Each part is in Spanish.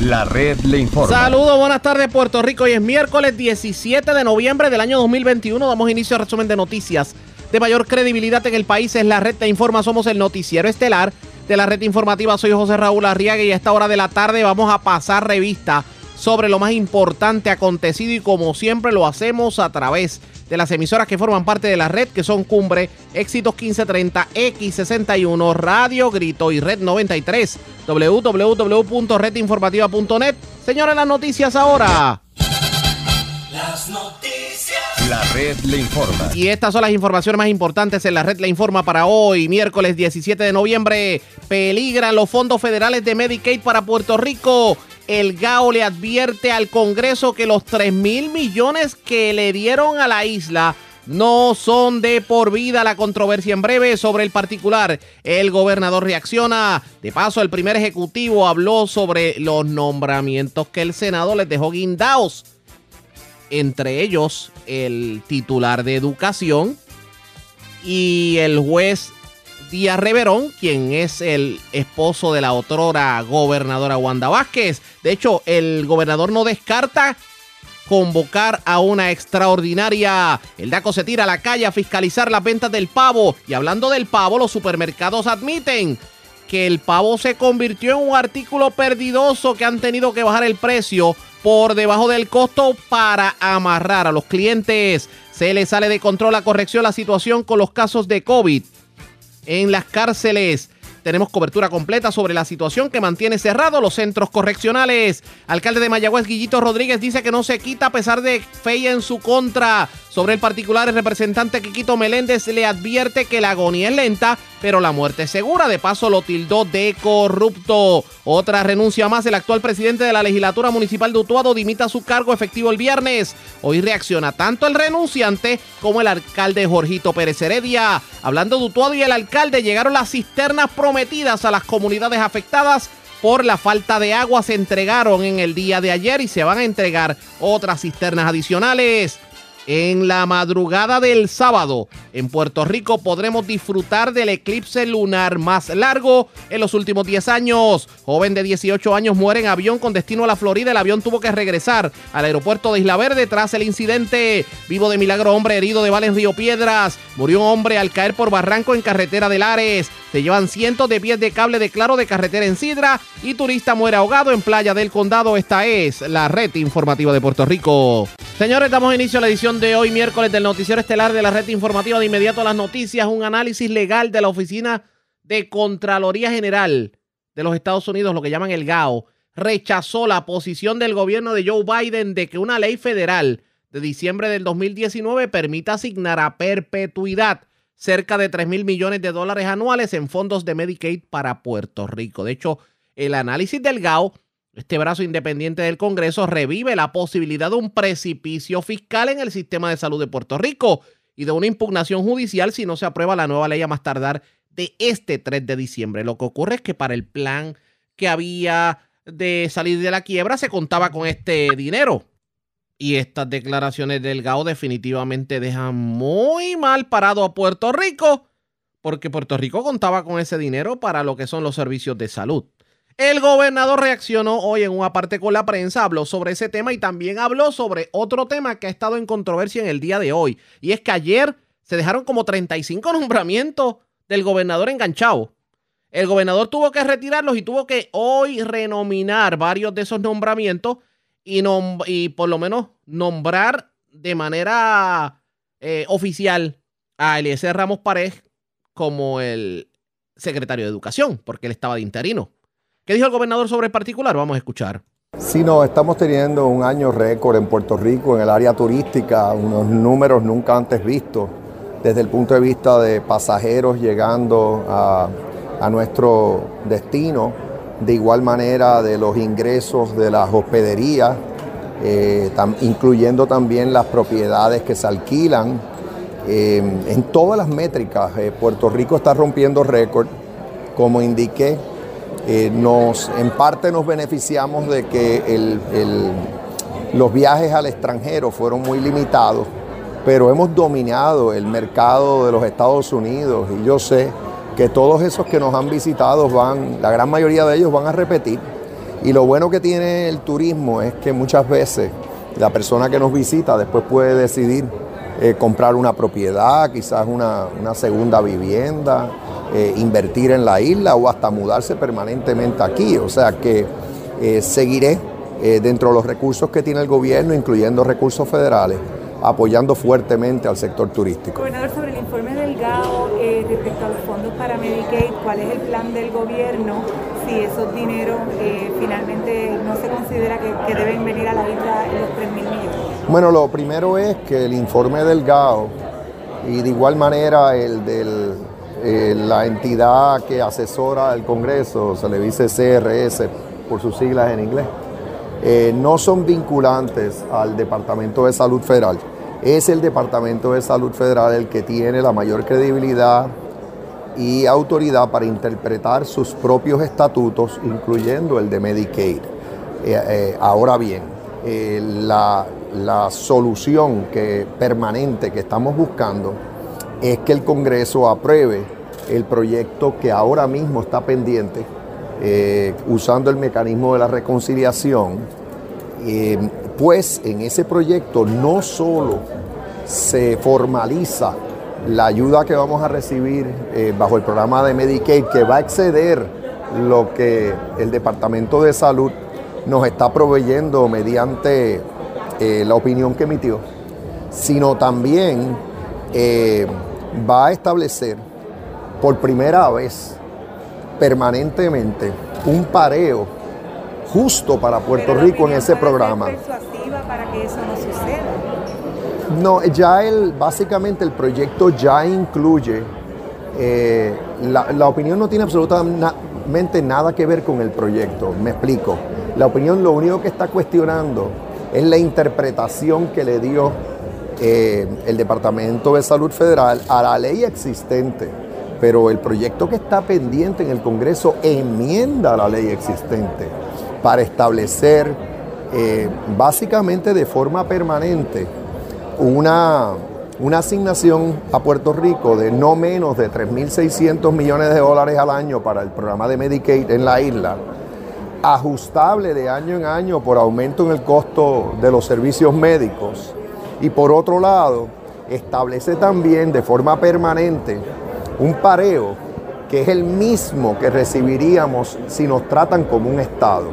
La red le informa. Saludos, buenas tardes Puerto Rico. Hoy es miércoles 17 de noviembre del año 2021. Damos inicio al resumen de noticias de mayor credibilidad en el país. Es la red de informa. Somos el noticiero estelar de la red informativa. Soy José Raúl Arriaga y a esta hora de la tarde vamos a pasar revista sobre lo más importante acontecido y como siempre lo hacemos a través de las emisoras que forman parte de la red, que son Cumbre, Éxitos 1530, X61, Radio Grito y Red 93, www.redinformativa.net. Señores, las noticias ahora. Las noticias. La red le informa. Y estas son las informaciones más importantes en la red le informa para hoy, miércoles 17 de noviembre. Peligran los fondos federales de Medicaid para Puerto Rico el GAO le advierte al Congreso que los 3 mil millones que le dieron a la isla no son de por vida. La controversia en breve sobre el particular. El gobernador reacciona. De paso, el primer ejecutivo habló sobre los nombramientos que el Senado les dejó guindados. Entre ellos, el titular de educación y el juez Díaz Reverón, quien es el esposo de la otrora gobernadora Wanda Vázquez. De hecho, el gobernador no descarta convocar a una extraordinaria. El DACO se tira a la calle a fiscalizar las ventas del pavo. Y hablando del pavo, los supermercados admiten que el pavo se convirtió en un artículo perdidoso que han tenido que bajar el precio por debajo del costo para amarrar a los clientes. Se le sale de control a corrección la situación con los casos de COVID en las cárceles. Tenemos cobertura completa sobre la situación que mantiene cerrados los centros correccionales. Alcalde de Mayagüez, Guillito Rodríguez, dice que no se quita a pesar de fe en su contra. Sobre el particular, el representante Quiquito Meléndez le advierte que la agonía es lenta, pero la muerte es segura. De paso, lo tildó de corrupto. Otra renuncia más. El actual presidente de la legislatura municipal de Utuado dimita su cargo efectivo el viernes. Hoy reacciona tanto el renunciante como el alcalde Jorgito Pérez Heredia. Hablando de Utuado y el alcalde, llegaron las cisternas prometidas a las comunidades afectadas por la falta de agua se entregaron en el día de ayer y se van a entregar otras cisternas adicionales. En la madrugada del sábado, en Puerto Rico podremos disfrutar del eclipse lunar más largo en los últimos 10 años. Joven de 18 años muere en avión con destino a la Florida. El avión tuvo que regresar al aeropuerto de Isla Verde tras el incidente. Vivo de milagro, hombre herido de bala en Río Piedras. Murió un hombre al caer por barranco en carretera de Lares. Se llevan cientos de pies de cable de claro de carretera en Sidra y turista muere ahogado en playa del condado. Esta es la red informativa de Puerto Rico. Señores, damos inicio a la edición de hoy, miércoles, del noticiero estelar de la red informativa. De inmediato a las noticias, un análisis legal de la Oficina de Contraloría General de los Estados Unidos, lo que llaman el GAO, rechazó la posición del gobierno de Joe Biden de que una ley federal de diciembre del 2019 permita asignar a perpetuidad cerca de 3 mil millones de dólares anuales en fondos de Medicaid para Puerto Rico. De hecho, el análisis del GAO, este brazo independiente del Congreso, revive la posibilidad de un precipicio fiscal en el sistema de salud de Puerto Rico y de una impugnación judicial si no se aprueba la nueva ley a más tardar de este 3 de diciembre. Lo que ocurre es que para el plan que había de salir de la quiebra se contaba con este dinero. Y estas declaraciones del GAO definitivamente dejan muy mal parado a Puerto Rico, porque Puerto Rico contaba con ese dinero para lo que son los servicios de salud. El gobernador reaccionó hoy en una parte con la prensa, habló sobre ese tema y también habló sobre otro tema que ha estado en controversia en el día de hoy. Y es que ayer se dejaron como 35 nombramientos del gobernador enganchado. El gobernador tuvo que retirarlos y tuvo que hoy renominar varios de esos nombramientos y, por lo menos nombrar de manera eh, oficial a Eliezer Ramos Pared como el secretario de Educación, porque él estaba de interino. ¿Qué dijo el gobernador sobre el particular? Vamos a escuchar. Sí, no, estamos teniendo un año récord en Puerto Rico, en el área turística, unos números nunca antes vistos, desde el punto de vista de pasajeros llegando a, a nuestro destino de igual manera de los ingresos de las hospederías, eh, incluyendo también las propiedades que se alquilan. Eh, en todas las métricas, eh, Puerto Rico está rompiendo récord. Como indiqué, nos, en parte nos beneficiamos de que los viajes al extranjero fueron muy limitados, pero hemos dominado el mercado de los Estados Unidos y yo sé que todos esos que nos han visitado van, la gran mayoría de ellos van a repetir. Y lo bueno que tiene el turismo es que muchas veces la persona que nos visita después puede decidir eh, comprar una propiedad, quizás una, segunda vivienda, eh, invertir en la isla o hasta mudarse permanentemente aquí. O sea que eh, seguiré dentro de los recursos que tiene el gobierno, incluyendo recursos federales, apoyando fuertemente al sector turístico. Gobernador, sobre el informe del GAO respecto a los fondos para Medicaid, ¿cuál es el plan del gobierno si esos dineros finalmente no se considera que, deben venir a la isla los 3 mil millones? Bueno, lo primero es que el informe del GAO y de igual manera el de eh, la entidad que asesora al Congreso, se le dice CRS por sus siglas en inglés, eh, no son vinculantes al Departamento de Salud Federal. Es el Departamento de Salud Federal el que tiene la mayor credibilidad y autoridad para interpretar sus propios estatutos, incluyendo el de Medicaid. Eh, ahora bien, la, la solución que, permanente que estamos buscando es que el Congreso apruebe el proyecto que ahora mismo está pendiente, eh, usando el mecanismo de la reconciliación, eh, pues en ese proyecto no solo se formaliza la ayuda que vamos a recibir eh, bajo el programa de Medicaid, que va a exceder lo que el Departamento de Salud nos está proveyendo mediante eh, la opinión que emitió, sino también eh, va a establecer por primera vez permanentemente un pareo justo para Puerto Rico en ese programa. para que eso no suceda? No, ya el, básicamente el proyecto ya incluye, eh, la, la, opinión no tiene absolutamente nada que ver con el proyecto, me explico. La opinión lo único que está cuestionando es la interpretación que le dio eh, el Departamento de Salud Federal a la ley existente. Pero el proyecto que está pendiente en el Congreso enmienda la ley existente para establecer eh, básicamente de forma permanente una, una asignación a Puerto Rico de no menos de 3.600 millones de dólares al año para el programa de Medicaid en la isla ajustable de año en año por aumento en el costo de los servicios médicos. Y por otro lado, establece también de forma permanente un pareo que es el mismo que recibiríamos si nos tratan como un Estado.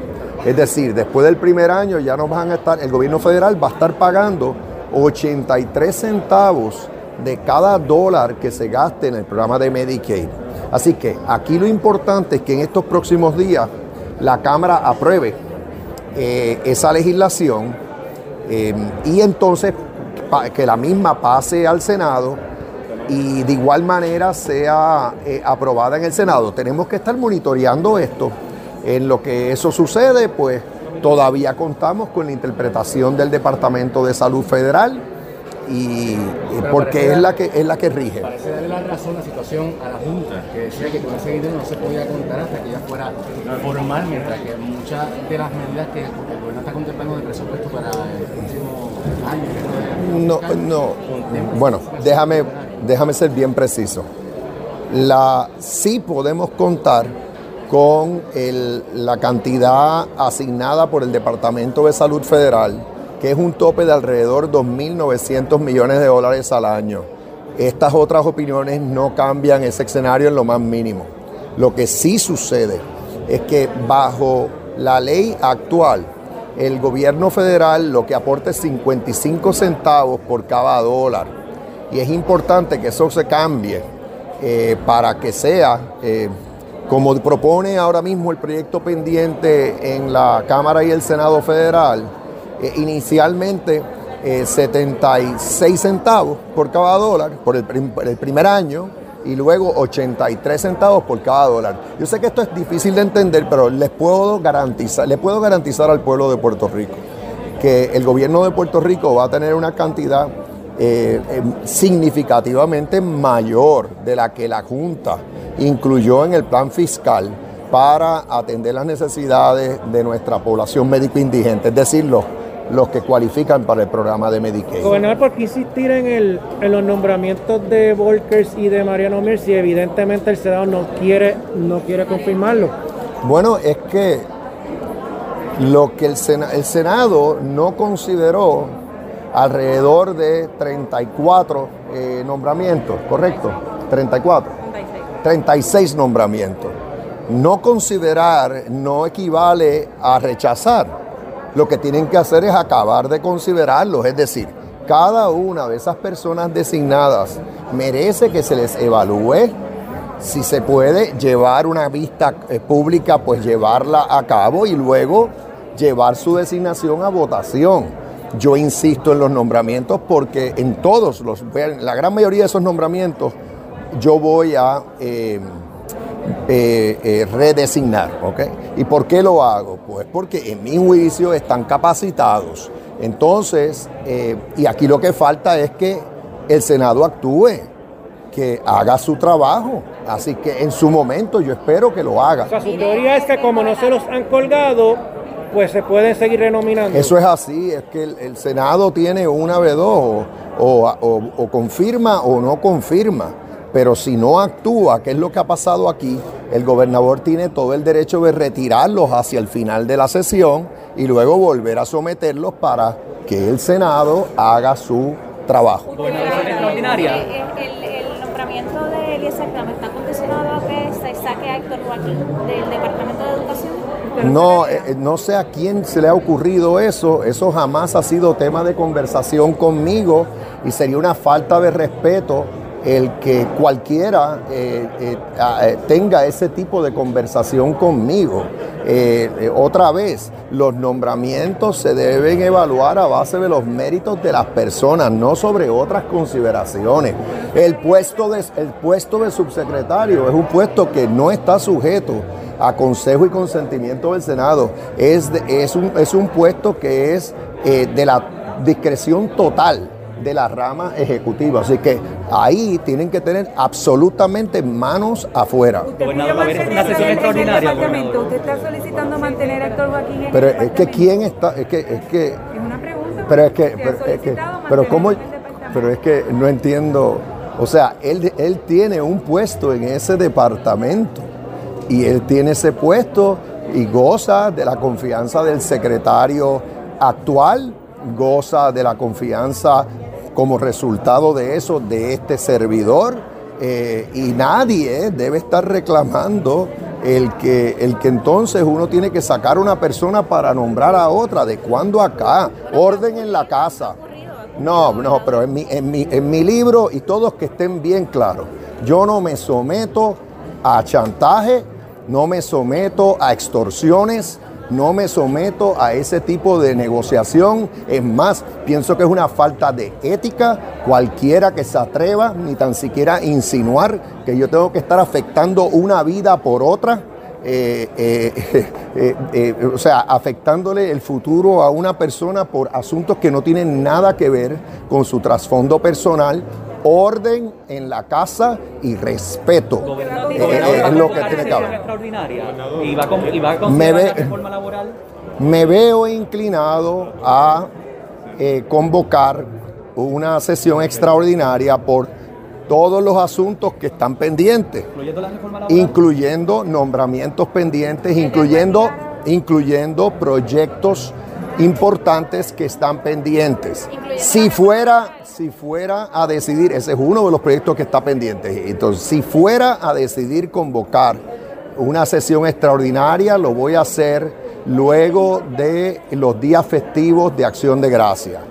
Es decir, después del primer año ya nos van a estar, el gobierno federal va a estar pagando 83 centavos de cada dólar que se gaste en el programa de Medicaid. Así que aquí lo importante es que en estos próximos días la Cámara apruebe eh, esa legislación eh, y entonces que la misma pase al Senado y de igual manera sea eh, aprobada en el Senado. Tenemos que estar monitoreando esto. En lo que eso sucede, pues todavía contamos con la interpretación del Departamento de Salud Federal y, porque es la que es la que rige. Parece darle la razón la situación a la Junta, que decía que con ese dinero no se podía contar hasta que ya fuera formal, mientras que muchas de las medidas que el gobierno está contemplando de presupuesto para el próximo año. No, no. Bueno, déjame, déjame ser bien preciso. La, sí podemos contar con el, la cantidad asignada por el Departamento de Salud Federal que es un tope de alrededor de 2.900 millones de dólares al año. Estas otras opiniones no cambian ese escenario en lo más mínimo. Lo que sí sucede es que bajo la ley actual, el gobierno federal lo que aporta es 55 centavos por cada dólar. Y es importante que eso se cambie eh, para que sea, eh, como propone ahora mismo el proyecto pendiente en la Cámara y el Senado federal, eh, inicialmente 76 eh, centavos por cada dólar por el, primer año y luego 83 centavos por cada dólar. Yo sé que esto es difícil de entender, pero les puedo garantizar, le puedo garantizar al pueblo de Puerto Rico que el gobierno de Puerto Rico va a tener una cantidad eh, significativamente mayor de la que la Junta incluyó en el plan fiscal para atender las necesidades de nuestra población médico indigente, es decir, los los que cualifican para el programa de Medicaid. Gobernador, ¿por qué insistir en, el, en los nombramientos de Volkers y de Mariano Mir si evidentemente el Senado no quiere, no quiere confirmarlo? Bueno, es que Lo que el, el Senado no consideró alrededor de 34 eh, nombramientos, ¿correcto? 34. 36 nombramientos. No considerar no equivale a rechazar. Lo que tienen que hacer es acabar de considerarlos, es decir, cada una de esas personas designadas merece que se les evalúe. Si se puede llevar una vista eh, pública, pues llevarla a cabo y luego llevar su designación a votación. Yo insisto en los nombramientos porque en todos los, la gran mayoría de esos nombramientos, yo voy a eh, eh, eh, redesignar. ¿ok? ¿Y por qué lo hago? Pues porque en mi juicio están capacitados. Entonces, y aquí lo que falta es que el Senado actúe, que haga su trabajo. Así que en su momento yo espero que lo haga. O sea, su teoría es que como no se los han colgado, pues se pueden seguir renominando. Eso es así, es que el, Senado tiene una vez dos, o, confirma o no confirma. Pero si no actúa, que es lo que ha pasado aquí, el gobernador tiene todo el derecho de retirarlos hacia el final de la sesión y luego volver a someterlos para que el Senado haga su trabajo. extraordinaria. El, el, nombramiento de Eliezer está condicionado a que se saque a Héctor Joaquín del Departamento de Educación. No, eh, eh, no sé a quién se le ha ocurrido eso, eso jamás ha sido tema de conversación conmigo y sería una falta de respeto el que cualquiera eh, tenga ese tipo de conversación conmigo. otra vez, los nombramientos se deben evaluar a base de los méritos de las personas, no sobre otras consideraciones. El puesto de, el puesto de subsecretario es un puesto que no está sujeto a consejo y consentimiento del Senado. Es, es, un, es un puesto que es eh, de la discreción total de la rama ejecutiva. Así que ahí tienen que tener absolutamente manos afuera. ¿Usted una sesión extraordinaria. ¿Usted está solicitando mantener a Héctor Joaquín en Pero es que quién está, es que, es que. Es una pregunta. Pero es que, pero, es que, pero cómo, pero es que no entiendo. O sea, él, él tiene un puesto en ese departamento y él tiene ese puesto y goza de la confianza del secretario actual, goza de la confianza como resultado de eso de este servidor eh, y nadie debe estar reclamando el que, el que entonces uno tiene que sacar una persona para nombrar a otra. ¿De cuándo acá? Orden en la casa. No, no, pero en mi, en mi, en mi libro y todos que estén bien claros, yo no me someto a chantaje no me someto a extorsiones, no me someto a ese tipo de negociación. Es más, pienso que es una falta de ética cualquiera que se atreva ni tan siquiera insinuar que yo tengo que estar afectando una vida por otra. Eh, eh, eh, o sea, afectándole el futuro a una persona por asuntos que no tienen nada que ver con su trasfondo personal orden en la casa y respeto. es lo que tiene que haber. me, veo inclinado a eh, convocar una sesión extraordinaria por todos los asuntos que están pendientes, incluyendo nombramientos pendientes, incluyendo, incluyendo proyectos importantes que están pendientes. Si fuera, si fuera a decidir, ese es uno de los proyectos que está pendiente. Entonces, si fuera a decidir convocar una sesión extraordinaria, lo voy a hacer luego de los días festivos de Acción de Gracia.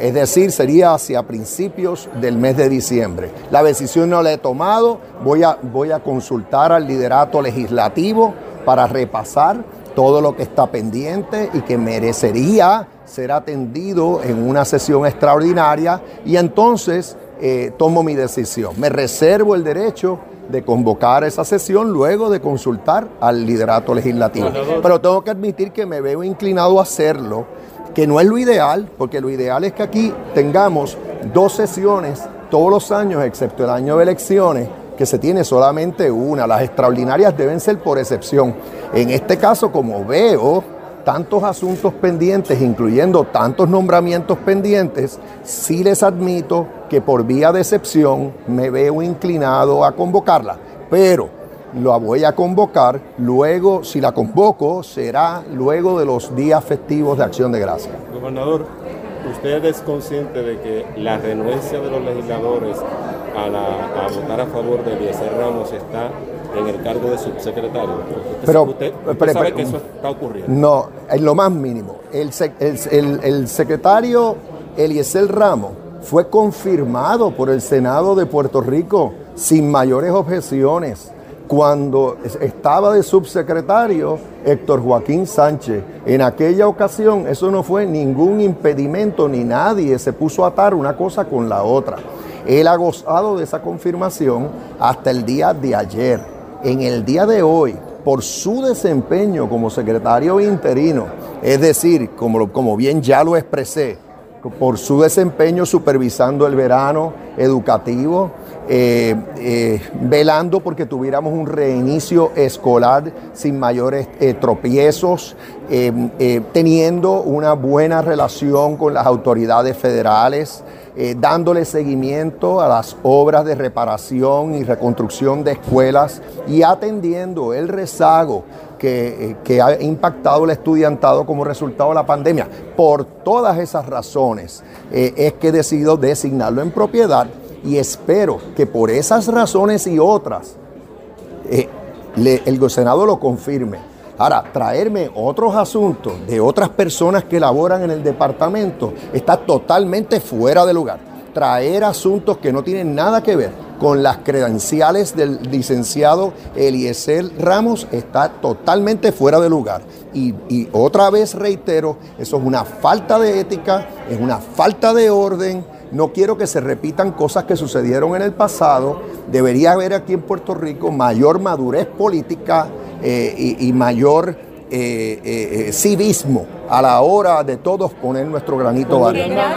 Es decir, sería hacia principios del mes de diciembre. La decisión no la he tomado, voy a, voy a consultar al liderato legislativo para repasar todo lo que está pendiente y que merecería ser atendido en una sesión extraordinaria y entonces eh, tomo mi decisión. Me reservo el derecho de convocar esa sesión luego de consultar al liderato legislativo. Pero tengo que admitir que me veo inclinado a hacerlo, que no es lo ideal, porque lo ideal es que aquí tengamos dos sesiones todos los años, excepto el año de elecciones, que se tiene solamente una. Las extraordinarias deben ser por excepción. En este caso, como veo tantos asuntos pendientes, incluyendo tantos nombramientos pendientes, sí les admito que por vía de excepción me veo inclinado a convocarla. Pero la voy a convocar, luego, si la convoco, será luego de los días festivos de Acción de Gracia. Gobernador, ¿usted es consciente de que la renuencia de los legisladores a, votar a favor de Eliezer Ramos está en el cargo de subsecretario. pero, usted, sabe que eso está ocurriendo. No, en lo más mínimo. El, el, el, secretario Eliezer Ramos fue confirmado por el Senado de Puerto Rico sin mayores objeciones cuando estaba de subsecretario Héctor Joaquín Sánchez. En aquella ocasión eso no fue ningún impedimento ni nadie se puso a atar una cosa con la otra. Él ha gozado de esa confirmación hasta el día de ayer. En el día de hoy, por su desempeño como secretario interino, es decir, como, como bien ya lo expresé, por su desempeño supervisando el verano educativo, eh, eh, velando porque tuviéramos un reinicio escolar sin mayores eh, tropiezos, teniendo una buena relación con las autoridades federales, dándole seguimiento a las obras de reparación y reconstrucción de escuelas y atendiendo el rezago que, ha impactado el estudiantado como resultado de la pandemia. Por todas esas razones es que he decidido designarlo en propiedad y espero que por esas razones y otras el Senado lo confirme. Ahora, traerme otros asuntos de otras personas que laboran en el departamento está totalmente fuera de lugar. Traer asuntos que no tienen nada que ver con las credenciales del licenciado Eliezer Ramos está totalmente fuera de lugar. Y, y, otra vez reitero, eso es una falta de ética, es una falta de orden. No quiero que se repitan cosas que sucedieron en el pasado. Debería haber aquí en Puerto Rico mayor madurez política, eh, y, mayor eh, eh, civismo a la hora de todos poner nuestro granito de arena.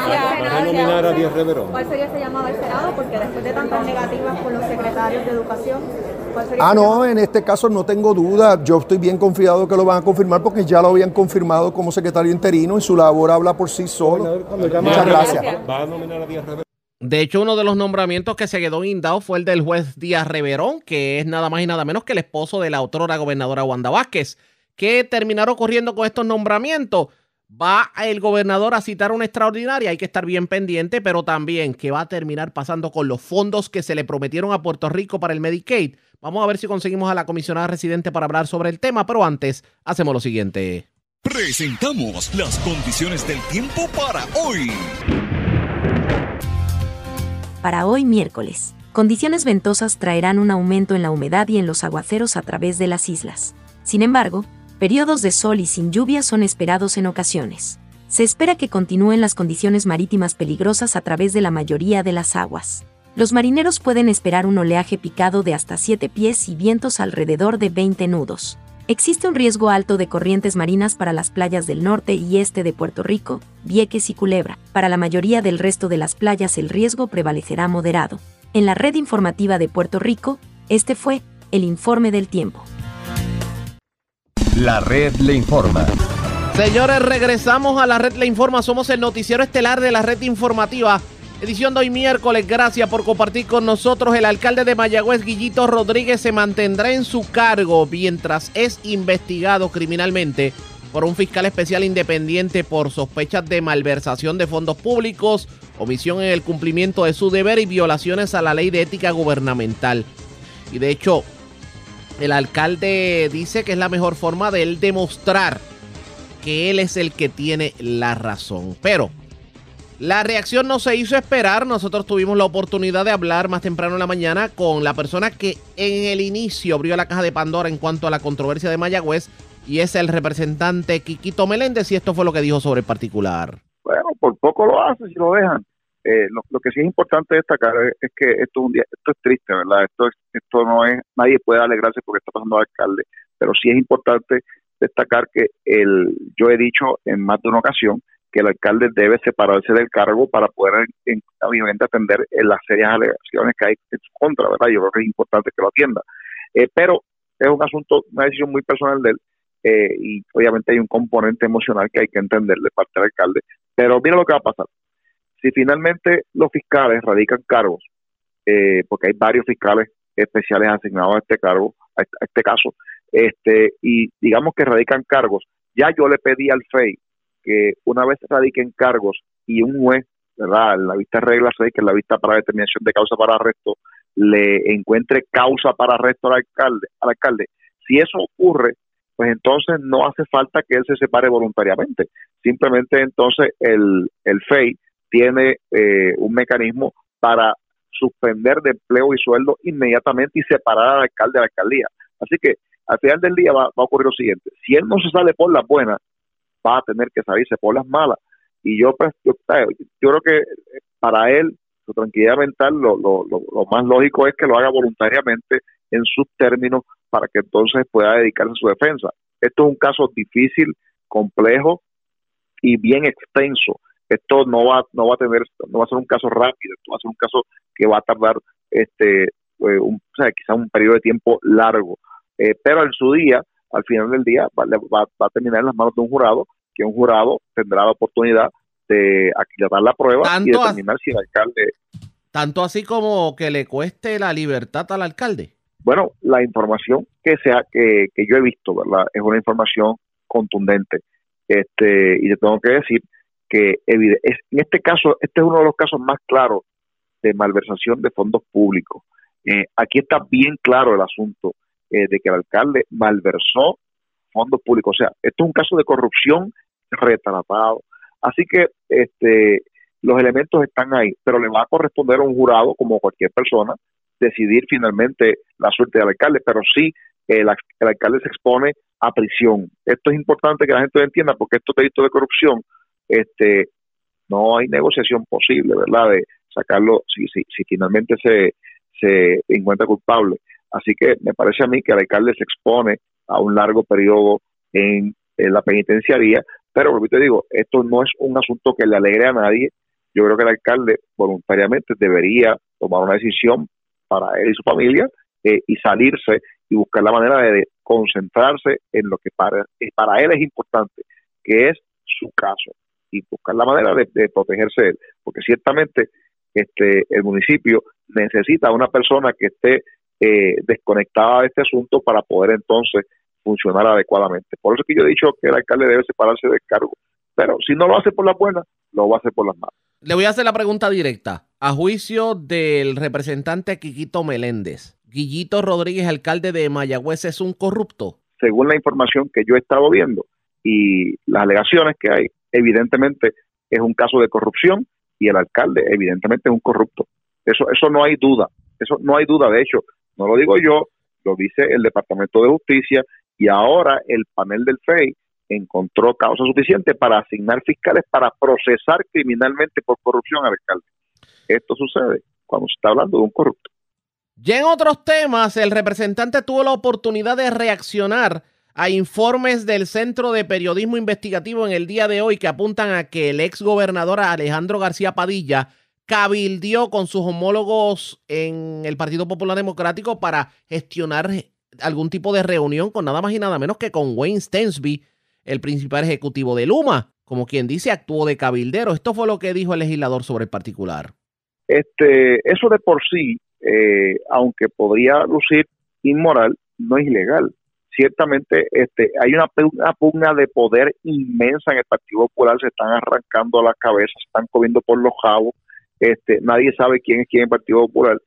¿Cuál sería ese llamado al Senado? Porque después de tantas negativas con los secretarios de educación, Ah, no, en este caso no tengo duda. Yo estoy bien confiado que lo van a confirmar porque ya lo habían confirmado como secretario interino y su labor habla por sí solo. Muchas gracias. ¿Va a nominar a Díaz de hecho, uno de los nombramientos que se quedó guindado fue el del juez Díaz Reverón, que es nada más y nada menos que el esposo de la autora gobernadora Wanda Vázquez. ¿Qué terminaron ocurriendo con estos nombramientos? Va el gobernador a citar una extraordinaria, hay que estar bien pendiente, pero también qué va a terminar pasando con los fondos que se le prometieron a Puerto Rico para el Medicaid. Vamos a ver si conseguimos a la comisionada residente para hablar sobre el tema, pero antes hacemos lo siguiente. Presentamos las condiciones del tiempo para hoy para hoy miércoles. Condiciones ventosas traerán un aumento en la humedad y en los aguaceros a través de las islas. Sin embargo, periodos de sol y sin lluvia son esperados en ocasiones. Se espera que continúen las condiciones marítimas peligrosas a través de la mayoría de las aguas. Los marineros pueden esperar un oleaje picado de hasta 7 pies y vientos alrededor de 20 nudos. Existe un riesgo alto de corrientes marinas para las playas del norte y este de Puerto Rico, Vieques y Culebra. Para la mayoría del resto de las playas el riesgo prevalecerá moderado. En la red informativa de Puerto Rico, este fue el informe del tiempo. La red le informa. Señores, regresamos a la red le informa. Somos el noticiero estelar de la red informativa Edición de hoy miércoles, gracias por compartir con nosotros. El alcalde de Mayagüez, Guillito Rodríguez, se mantendrá en su cargo mientras es investigado criminalmente por un fiscal especial independiente por sospechas de malversación de fondos públicos, omisión en el cumplimiento de su deber y violaciones a la ley de ética gubernamental. Y de hecho, el alcalde dice que es la mejor forma de él demostrar que él es el que tiene la razón. Pero la reacción no se hizo esperar. Nosotros tuvimos la oportunidad de hablar más temprano en la mañana con la persona que en el inicio abrió la caja de Pandora en cuanto a la controversia de Mayagüez y es el representante Quiquito Meléndez y esto fue lo que dijo sobre el particular. Bueno, por poco lo hace si lo dejan. Eh, lo, que sí es importante destacar es, que esto es un día, esto es triste, ¿verdad? Esto es, esto no es, nadie puede darle gracias porque está pasando al alcalde, pero sí es importante destacar que el, yo he dicho en más de una ocasión que el alcalde debe separarse del cargo para poder, obviamente, atender las serias alegaciones que hay en su contra, ¿verdad? Yo creo que es importante que lo atienda. Eh, pero es un asunto, una decisión muy personal de él, eh, y obviamente hay un componente emocional que hay que entender de parte del alcalde. Pero mira lo que va a pasar. Si finalmente los fiscales radican cargos, eh, porque hay varios fiscales especiales asignados a este cargo, a, este caso, este y digamos que radican cargos. Ya yo le pedí al FEI que una vez radiquen cargos y un juez, ¿verdad? En la vista regla 6, que es la vista para determinación de causa para arresto, le encuentre causa para arresto al alcalde, al alcalde. Si eso ocurre, pues entonces no hace falta que él se separe voluntariamente. Simplemente entonces el, el FEI tiene eh, un mecanismo para suspender de empleo y sueldo inmediatamente y separar al alcalde de la alcaldía. Así que al final del día va, a ocurrir lo siguiente. Si él no se sale por las buenas, va a tener que salirse por las malas. Y yo, pues, yo, yo creo que para él, su tranquilidad mental, lo, lo, lo, más lógico es que lo haga voluntariamente en sus términos para que entonces pueda dedicarse a su defensa. Esto es un caso difícil, complejo y bien extenso. Esto no va, no va a tener, no va a ser un caso rápido, esto va a ser un caso que va a tardar este, eh, un, o sea, quizá un periodo de tiempo largo. Eh, pero en su día, al final del día, va, va, a terminar en las manos de un jurado, que un jurado tendrá la oportunidad de aquilatar la prueba y determinar si el alcalde... Tanto así como que le cueste la libertad al alcalde. Bueno, la información que sea que, que yo he visto, ¿verdad? Es una información contundente. Este, y te tengo que decir que en este caso, este es uno de los casos más claros de malversación de fondos públicos. Eh, aquí está bien claro el asunto eh, de que el alcalde malversó fondos públicos. O sea, esto es un caso de corrupción retratado. Así que este, los elementos están ahí, pero le va a corresponder a un jurado, como cualquier persona, decidir finalmente la suerte del alcalde, pero sí el, alcalde se expone a prisión. Esto es importante que la gente lo entienda porque estos delitos de corrupción, este, no hay negociación posible, ¿verdad? De sacarlo si, si, si finalmente se, se encuentra culpable. Así que me parece a mí que el alcalde se expone a un largo periodo en, la penitenciaría, pero como te digo, esto no es un asunto que le alegre a nadie. Yo creo que el alcalde voluntariamente debería tomar una decisión para él y su familia eh, y salirse y buscar la manera de concentrarse en lo que para, para él es importante, que es su caso, y buscar la manera de, protegerse él, porque ciertamente este el municipio necesita una persona que esté eh, desconectada de este asunto para poder entonces funcionar adecuadamente. Por eso que yo he dicho que el alcalde debe separarse del cargo, pero si no lo hace por la buena, lo va a hacer por las malas. Le voy a hacer la pregunta directa. A juicio del representante Quiquito Meléndez, Guillito Rodríguez, alcalde de Mayagüez, es un corrupto. Según la información que yo he estado viendo y las alegaciones que hay, evidentemente es un caso de corrupción y el alcalde evidentemente es un corrupto. Eso, eso no hay duda, eso no hay duda. De hecho, no lo digo yo, lo dice el Departamento de Justicia y ahora el panel del FEI encontró causa suficiente para asignar fiscales para procesar criminalmente por corrupción al alcalde. Esto sucede cuando se está hablando de un corrupto. Ya en otros temas, el representante tuvo la oportunidad de reaccionar a informes del Centro de Periodismo Investigativo en el día de hoy que apuntan a que el ex gobernador Alejandro García Padilla cabildió con sus homólogos en el Partido Popular Democrático para gestionar algún tipo de reunión con nada más y nada menos que con Wayne Stensby, el principal ejecutivo de Luma. Como quien dice, actuó de cabildero. Esto fue lo que dijo el legislador sobre el particular. Este, eso de por sí, eh, aunque podría lucir inmoral, no es ilegal. Ciertamente este, hay una, una, pugna de poder inmensa en el Partido Popular, se están arrancando las cabezas, se están comiendo por los jabos, este, nadie sabe quién es quién en el Partido Popular.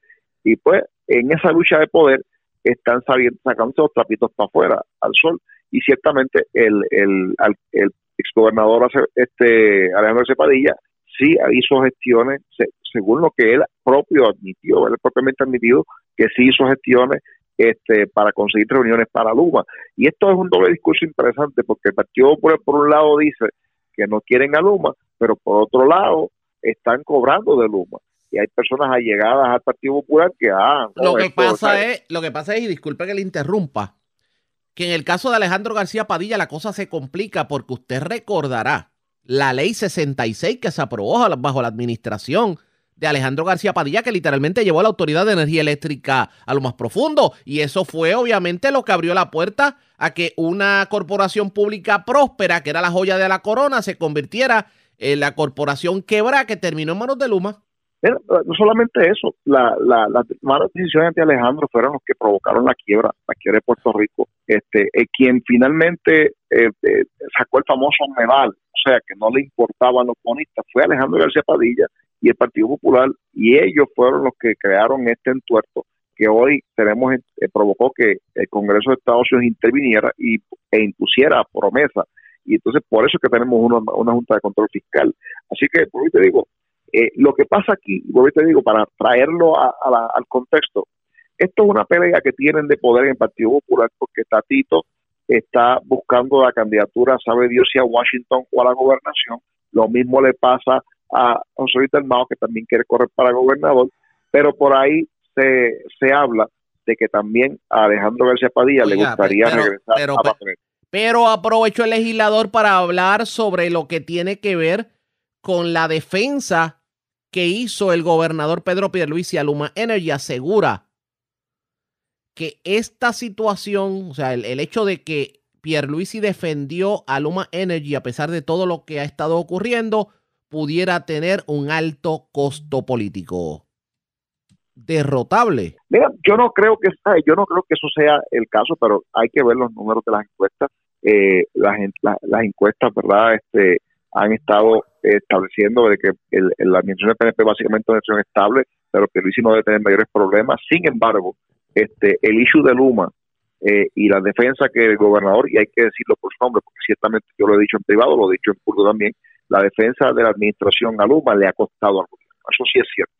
Y pues en esa lucha de poder están saliendo, sacando los trapitos para afuera, al sol. Y ciertamente el, el, el exgobernador este, Alejandro Cepadilla sí hizo gestiones, según lo que él propio admitió, él propiamente admitido que sí hizo gestiones este, para conseguir reuniones para Luma. Y esto es un doble discurso interesante porque el Partido por, por un lado dice que no quieren a Luma, pero por otro lado están cobrando de Luma y hay personas allegadas al Partido Popular que ah, lo que pasa es lo que pasa es y disculpe que le interrumpa que en el caso de Alejandro García Padilla la cosa se complica porque usted recordará la ley 66 que se aprobó bajo la administración de Alejandro García Padilla que literalmente llevó a la Autoridad de Energía Eléctrica a lo más profundo y eso fue obviamente lo que abrió la puerta a que una corporación pública próspera que era la joya de la corona se convirtiera en la corporación quebra que terminó en manos de Luma. no solamente eso, la, la, las malas decisiones de Alejandro fueron los que provocaron la quiebra, la quiebra de Puerto Rico. Este, eh, quien finalmente eh, eh, sacó el famoso medal, o sea, que no le importaban los bonistas, fue Alejandro García Padilla y el Partido Popular, y ellos fueron los que crearon este entuerto que hoy tenemos provocó que el Congreso de Estados Unidos interviniera y, e impusiera promesa. Y entonces por eso es que tenemos una, una Junta de Control Fiscal. Así que, por hoy te digo, eh, lo que pasa aquí, y te digo, para traerlo al contexto, esto es una pelea que tienen de poder en el Partido Popular porque Tatito está buscando la candidatura, sabe Dios si a Washington o a la gobernación. Lo mismo le pasa a José Luis Mao, que también quiere correr para gobernador, pero por ahí se, se habla de que también a Alejandro García Padilla le gustaría regresar a Pero aprovecho el legislador para hablar sobre lo que tiene que ver con la defensa que hizo el gobernador Pedro Pierluisi a Luma Energy asegura que esta situación, o sea, el, hecho de que Pierluisi defendió a Luma Energy a pesar de todo lo que ha estado ocurriendo, pudiera tener un alto costo político. Derrotable. Yo no creo que yo no creo que eso sea el caso, pero hay que ver los números de las encuestas. Eh, las, las encuestas, ¿verdad? Este, han estado estableciendo de que el, la administración del PNP básicamente es una administración estable, pero que Luis no debe tener mayores problemas. Sin embargo, este el issue de Luma eh, y la defensa que el gobernador, y hay que decirlo por su nombre, porque ciertamente yo lo he dicho en privado, lo he dicho en público también, la defensa de la administración a Luma le ha costado al gobierno. Eso sí es cierto.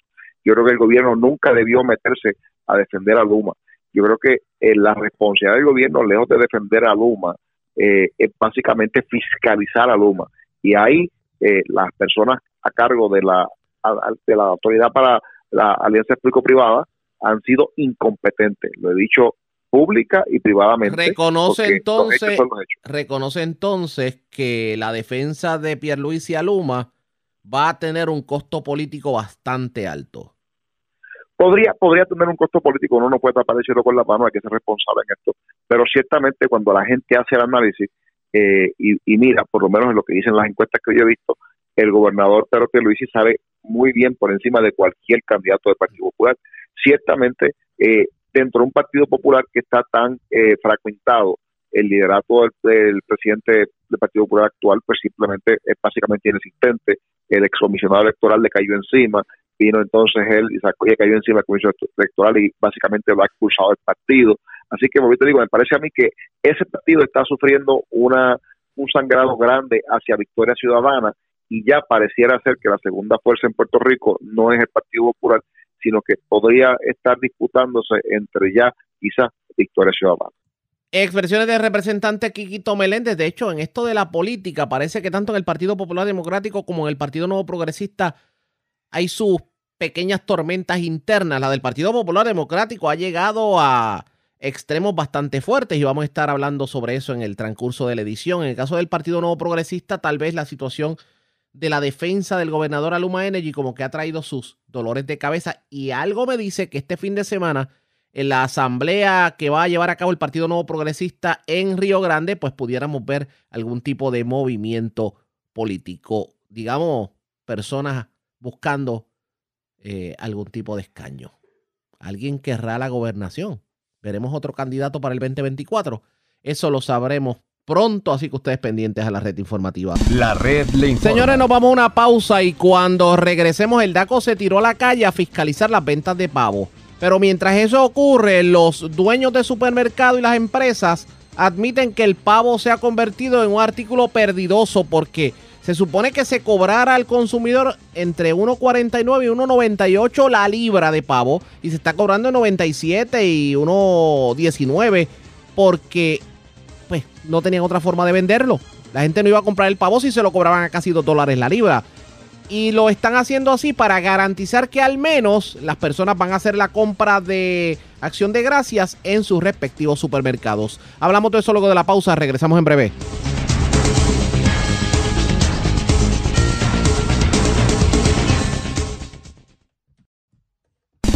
Yo creo que el gobierno nunca debió meterse a defender a Luma. Yo creo que eh, la responsabilidad del gobierno, lejos de defender a Luma, eh, es básicamente fiscalizar a Luma y ahí eh, las personas a cargo de la, de la autoridad para la alianza público-privada han sido incompetentes. Lo he dicho pública y privadamente. Reconoce entonces, reconoce entonces que la defensa de Pierluisi Aluma va a tener un costo político bastante alto. Podría, podría tener un costo político, uno no puede tapar con la mano, hay que ser responsable en esto, pero ciertamente cuando la gente hace el análisis, eh, y, mira, por lo menos en lo que dicen las encuestas que yo he visto, el gobernador Pedro Luisi sabe muy bien por encima de cualquier candidato del Partido Popular. Ciertamente, eh, dentro de un Partido Popular que está tan eh, fragmentado, el liderato del, presidente del Partido Popular actual, pues simplemente es básicamente inexistente. El excomisionado electoral le cayó encima, vino entonces él y sacó, y cayó encima del comisionado electoral y básicamente lo ha expulsado del partido. Así que, como te digo, me parece a mí que ese partido está sufriendo una, un sangrado grande hacia Victoria Ciudadana y ya pareciera ser que la segunda fuerza en Puerto Rico no es el Partido Popular, sino que podría estar disputándose entre ya quizás Victoria Ciudadana. Expresiones del representante Quiquito Meléndez. De hecho, en esto de la política, parece que tanto en el Partido Popular Democrático como en el Partido Nuevo Progresista hay sus pequeñas tormentas internas. La del Partido Popular Democrático ha llegado a extremos bastante fuertes y vamos a estar hablando sobre eso en el transcurso de la edición. En el caso del Partido Nuevo Progresista, tal vez la situación de la defensa del gobernador Aluma Energy como que ha traído sus dolores de cabeza y algo me dice que este fin de semana en la asamblea que va a llevar a cabo el Partido Nuevo Progresista en Río Grande, pues pudiéramos ver algún tipo de movimiento político, digamos, personas buscando eh, algún tipo de escaño. Alguien querrá la gobernación veremos otro candidato para el 2024. Eso lo sabremos pronto, así que ustedes pendientes a la red informativa. La red le informa. Señores, nos vamos a una pausa y cuando regresemos el DACO se tiró a la calle a fiscalizar las ventas de pavo. Pero mientras eso ocurre, los dueños de supermercado y las empresas admiten que el pavo se ha convertido en un artículo perdidoso porque se supone que se cobrara al consumidor entre 1.49 y 1.98 la libra de pavo y se está cobrando en 97 y 1.19 porque pues no tenían otra forma de venderlo. La gente no iba a comprar el pavo si se lo cobraban a casi 2 dólares la libra. Y lo están haciendo así para garantizar que al menos las personas van a hacer la compra de acción de gracias en sus respectivos supermercados. Hablamos de eso luego de la pausa, regresamos en breve.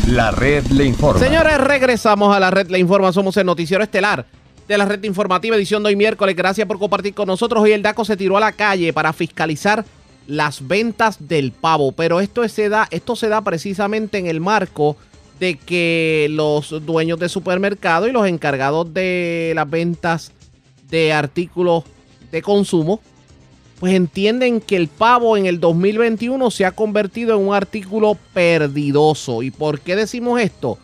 La red le informa. Señores, regresamos a la red le informa. Somos el noticiero estelar de la red informativa edición de hoy miércoles. Gracias por compartir con nosotros. Hoy el DACO se tiró a la calle para fiscalizar las ventas del pavo, pero esto se da, esto se da precisamente en el marco de que los dueños de supermercado y los encargados de las ventas de artículos de consumo, pues entienden que el pavo en el 2021 se ha convertido en un artículo perdidoso. ¿Y por qué decimos esto?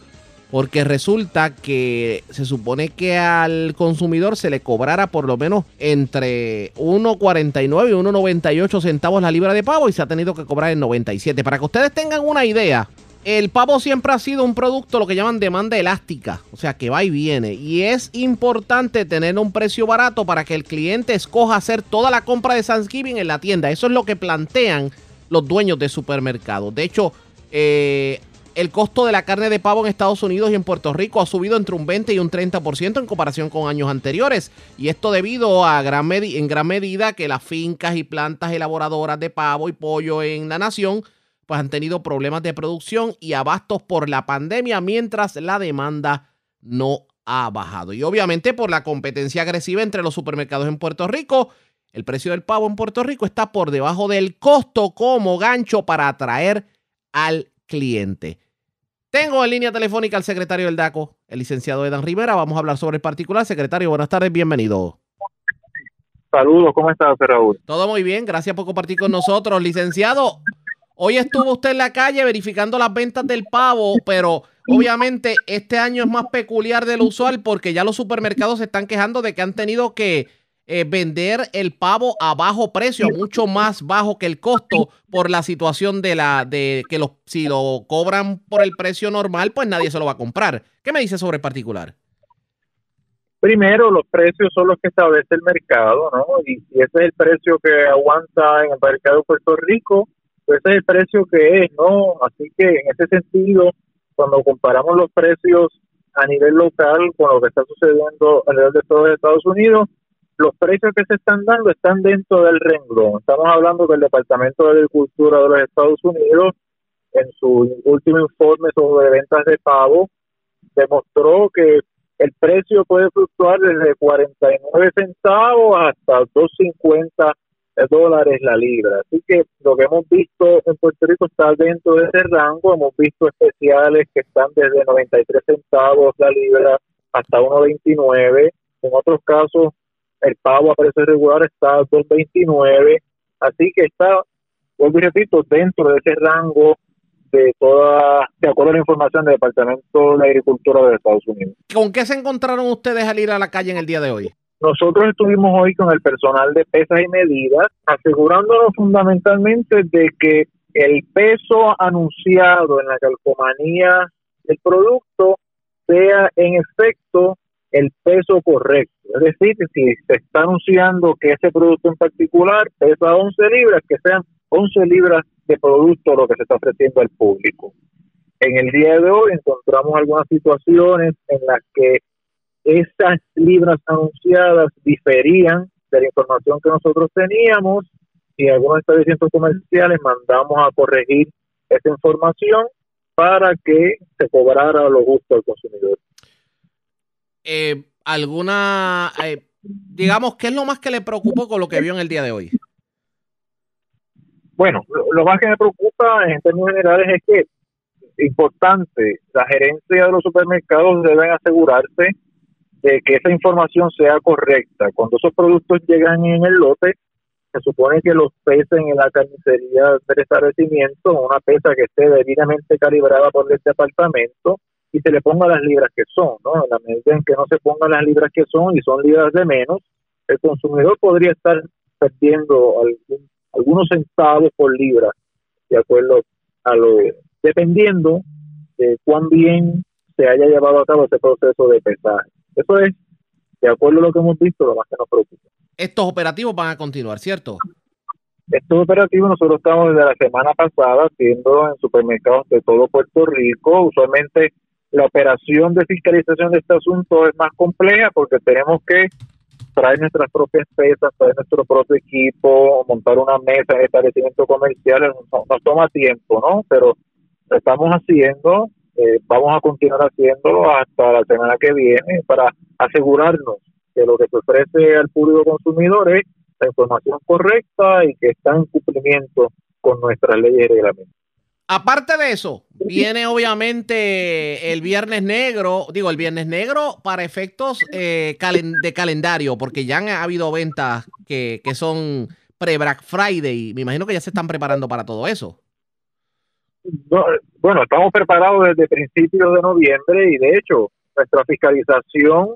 Porque resulta que se supone que al consumidor se le cobrara por lo menos entre 1.49 y 1.98 centavos la libra de pavo y se ha tenido que cobrar en 97. Para que ustedes tengan una idea, el pavo siempre ha sido un producto, lo que llaman demanda elástica, o sea que va y viene. Y es importante tener un precio barato para que el cliente escoja hacer toda la compra de Thanksgiving en la tienda. Eso es lo que plantean los dueños de supermercados. De hecho, eh, el costo de la carne de pavo en Estados Unidos y en Puerto Rico ha subido entre un 20 y un 30% en comparación con años anteriores. Y esto debido a gran en gran medida que las fincas y plantas elaboradoras de pavo y pollo en la nación pues han tenido problemas de producción y abastos por la pandemia, mientras la demanda no ha bajado. Y obviamente por la competencia agresiva entre los supermercados en Puerto Rico, el precio del pavo en Puerto Rico está por debajo del costo como gancho para atraer al cliente. Tengo en línea telefónica al secretario del DACO, el licenciado Edan Rivera. Vamos a hablar sobre el particular. Secretario, buenas tardes, bienvenido. Saludos, ¿cómo estás, Raúl? Todo muy bien, gracias por compartir con nosotros. Licenciado, Hoy estuvo usted en la calle verificando las ventas del pavo, pero obviamente este año es más peculiar de lo usual porque ya los supermercados se están quejando de que han tenido que eh, vender el pavo a bajo precio, mucho más bajo que el costo por la situación de la de que los si lo cobran por el precio normal, pues nadie se lo va a comprar. ¿Qué me dice sobre el particular? Primero, los precios son los que establece el mercado, ¿no? Y, ese es el precio que aguanta en el mercado de Puerto Rico ese es el precio que es, ¿no? Así que en ese sentido, cuando comparamos los precios a nivel local con lo que está sucediendo alrededor de todo Estados Unidos, los precios que se están dando están dentro del renglón. Estamos hablando del Departamento de Agricultura de los Estados Unidos, en su último informe sobre ventas de pavo, demostró que el precio puede fluctuar desde 49 centavos hasta 2.50 dólares la libra. Así que lo que hemos visto en Puerto Rico está dentro de ese rango. Hemos visto especiales que están desde 93 centavos la libra hasta 1.29. En otros casos, el pavo a precio regular está a 2.29. Así que está, vuelvo y repito, dentro de ese rango de toda, de acuerdo a la información del Departamento de Agricultura de Estados Unidos. ¿Con qué se encontraron ustedes al ir a la calle en el día de hoy? Nosotros estuvimos hoy con el personal de pesas y medidas, asegurándonos fundamentalmente de que el peso anunciado en la calcomanía del producto sea en efecto el peso correcto. Es decir, si se está anunciando que ese producto en particular pesa 11 libras, que sean 11 libras de producto lo que se está ofreciendo al público. En el día de hoy encontramos algunas situaciones en las que esas libras anunciadas diferían de la información que nosotros teníamos y algunos establecimientos comerciales mandamos a corregir esa información para que se cobrara lo justo al consumidor. Eh, ¿Alguna, eh, digamos, qué es lo más que le preocupó con lo que vio en el día de hoy? Bueno, lo, más que me preocupa en términos generales es que, importante, la gerencia de los supermercados deben asegurarse de que esa información sea correcta. Cuando esos productos llegan en el lote, se supone que los pesen en la carnicería del establecimiento, una pesa que esté debidamente calibrada por este apartamento y se le ponga las libras que son, ¿no? En la medida en que no se pongan las libras que son y son libras de menos, el consumidor podría estar perdiendo algunos centavos por libra, de acuerdo a lo, dependiendo de cuán bien se haya llevado a cabo ese proceso de pesaje. Eso es, de acuerdo a lo que hemos visto, lo más que nos preocupa. Estos operativos van a continuar, ¿cierto? Estos operativos nosotros estamos desde la semana pasada haciendo en supermercados de todo Puerto Rico. Usualmente la operación de fiscalización de este asunto es más compleja porque tenemos que traer nuestras propias pesas, traer nuestro propio equipo, montar una mesa en establecimiento comercial, nos, toma tiempo, ¿no? Pero lo estamos haciendo eh, vamos a continuar haciéndolo hasta la semana que viene para asegurarnos que lo que se ofrece al público consumidor es la información correcta y que están en cumplimiento con nuestras leyes y reglamentos. Aparte de eso, viene obviamente el Viernes Negro, digo el Viernes Negro para efectos eh, de calendario, porque ya han habido ventas que, que son pre-Black Friday. Me imagino que ya se están preparando para todo eso. bueno, estamos preparados desde principios de noviembre y de hecho nuestra fiscalización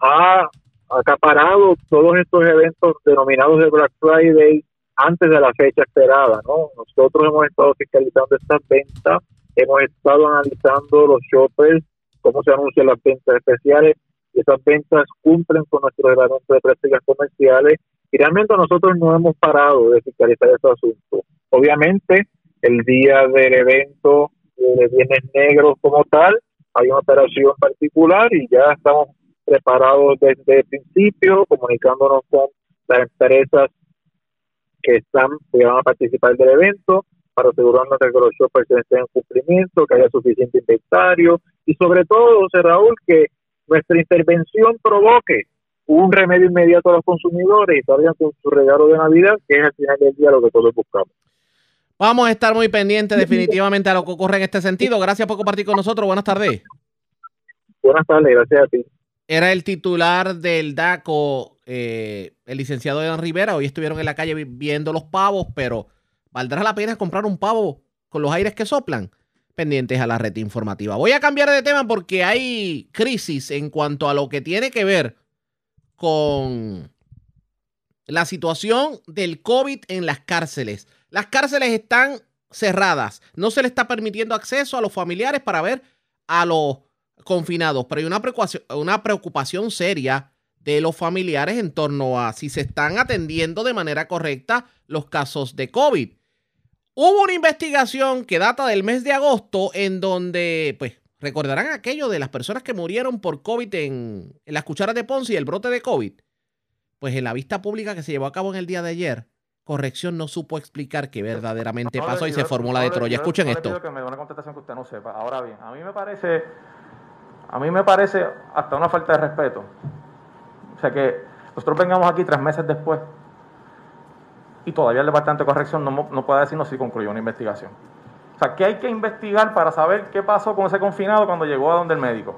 ha acaparado todos estos eventos denominados de Black Friday antes de la fecha esperada, ¿no? Nosotros hemos estado fiscalizando estas ventas, hemos estado analizando los shoppers, cómo se anuncian las ventas especiales, y esas ventas cumplen con nuestro reglamento de prácticas comerciales, y realmente nosotros no hemos parado de fiscalizar ese asunto. Obviamente, el día del evento de Viernes Negros como tal, hay una operación particular y ya estamos preparados desde el principio, comunicándonos con las empresas que están que van a participar del evento para asegurarnos que los shoppers estén en cumplimiento, que haya suficiente inventario y sobre todo, José Raúl, que nuestra intervención provoque un remedio inmediato a los consumidores y salgan con su regalo de Navidad, que es al final del día lo que todos buscamos. Vamos a estar muy pendientes definitivamente a lo que ocurre en este sentido. Gracias por compartir con nosotros. Buenas tardes. Buenas tardes, gracias a ti. Era el titular del DACO, eh, el licenciado Edan Rivera. Hoy estuvieron en la calle viendo los pavos, pero ¿valdrá la pena comprar un pavo con los aires que soplan? Pendientes a la red informativa. Voy a cambiar de tema porque hay crisis en cuanto a lo que tiene que ver con la situación del COVID en las cárceles. Las cárceles están cerradas. No se le está permitiendo acceso a los familiares para ver a los confinados, pero hay una preocupación, una preocupación seria de los familiares en torno a si se están atendiendo de manera correcta los casos de COVID. Hubo una investigación que data del mes de agosto en donde, pues, recordarán aquello de las personas que murieron por COVID en, en las cucharas de Ponce y el brote de COVID. Pues en la vista pública que se llevó a cabo en el día de ayer, corrección no supo explicar qué verdaderamente pasó y se formó la de Troya. Escuchen esto. que me una contestación que usted no sepa. Ahora bien, a mí me parece, a mí me parece hasta una falta de respeto. O sea que nosotros vengamos aquí tres meses después y todavía el departamento de corrección no, no puede decirnos si concluyó una investigación. O sea, que hay que investigar para saber qué pasó con ese confinado cuando llegó a donde el médico.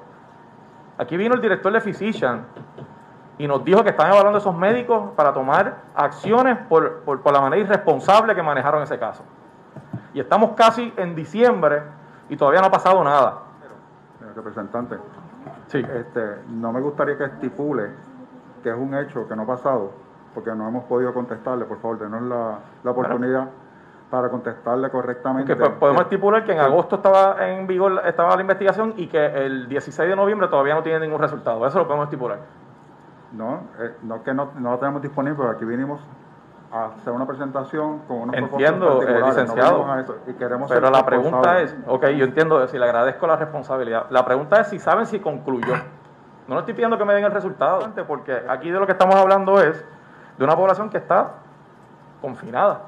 Aquí vino el director de Physician y nos dijo que están evaluando esos médicos para tomar acciones por, la manera irresponsable que manejaron ese caso. Y estamos casi en diciembre y todavía no ha pasado nada. representante, sí. este, no me gustaría que estipule que es un hecho que no ha pasado, porque no hemos podido contestarle, por favor, denos la, la oportunidad para contestarle correctamente. Que podemos estipular que en agosto estaba en vigor estaba la investigación y que el 16 de noviembre todavía no tiene ningún resultado. Eso lo podemos estipular. No, eh, no que no, no, lo tenemos disponible, pero aquí vinimos a hacer una presentación con unos Entiendo, eh, licenciado. pero la pregunta es, ok, yo entiendo, si le agradezco la responsabilidad. La pregunta es si saben si concluyó. No le estoy pidiendo que me den el resultado, porque aquí de lo que estamos hablando es de una población que está confinada.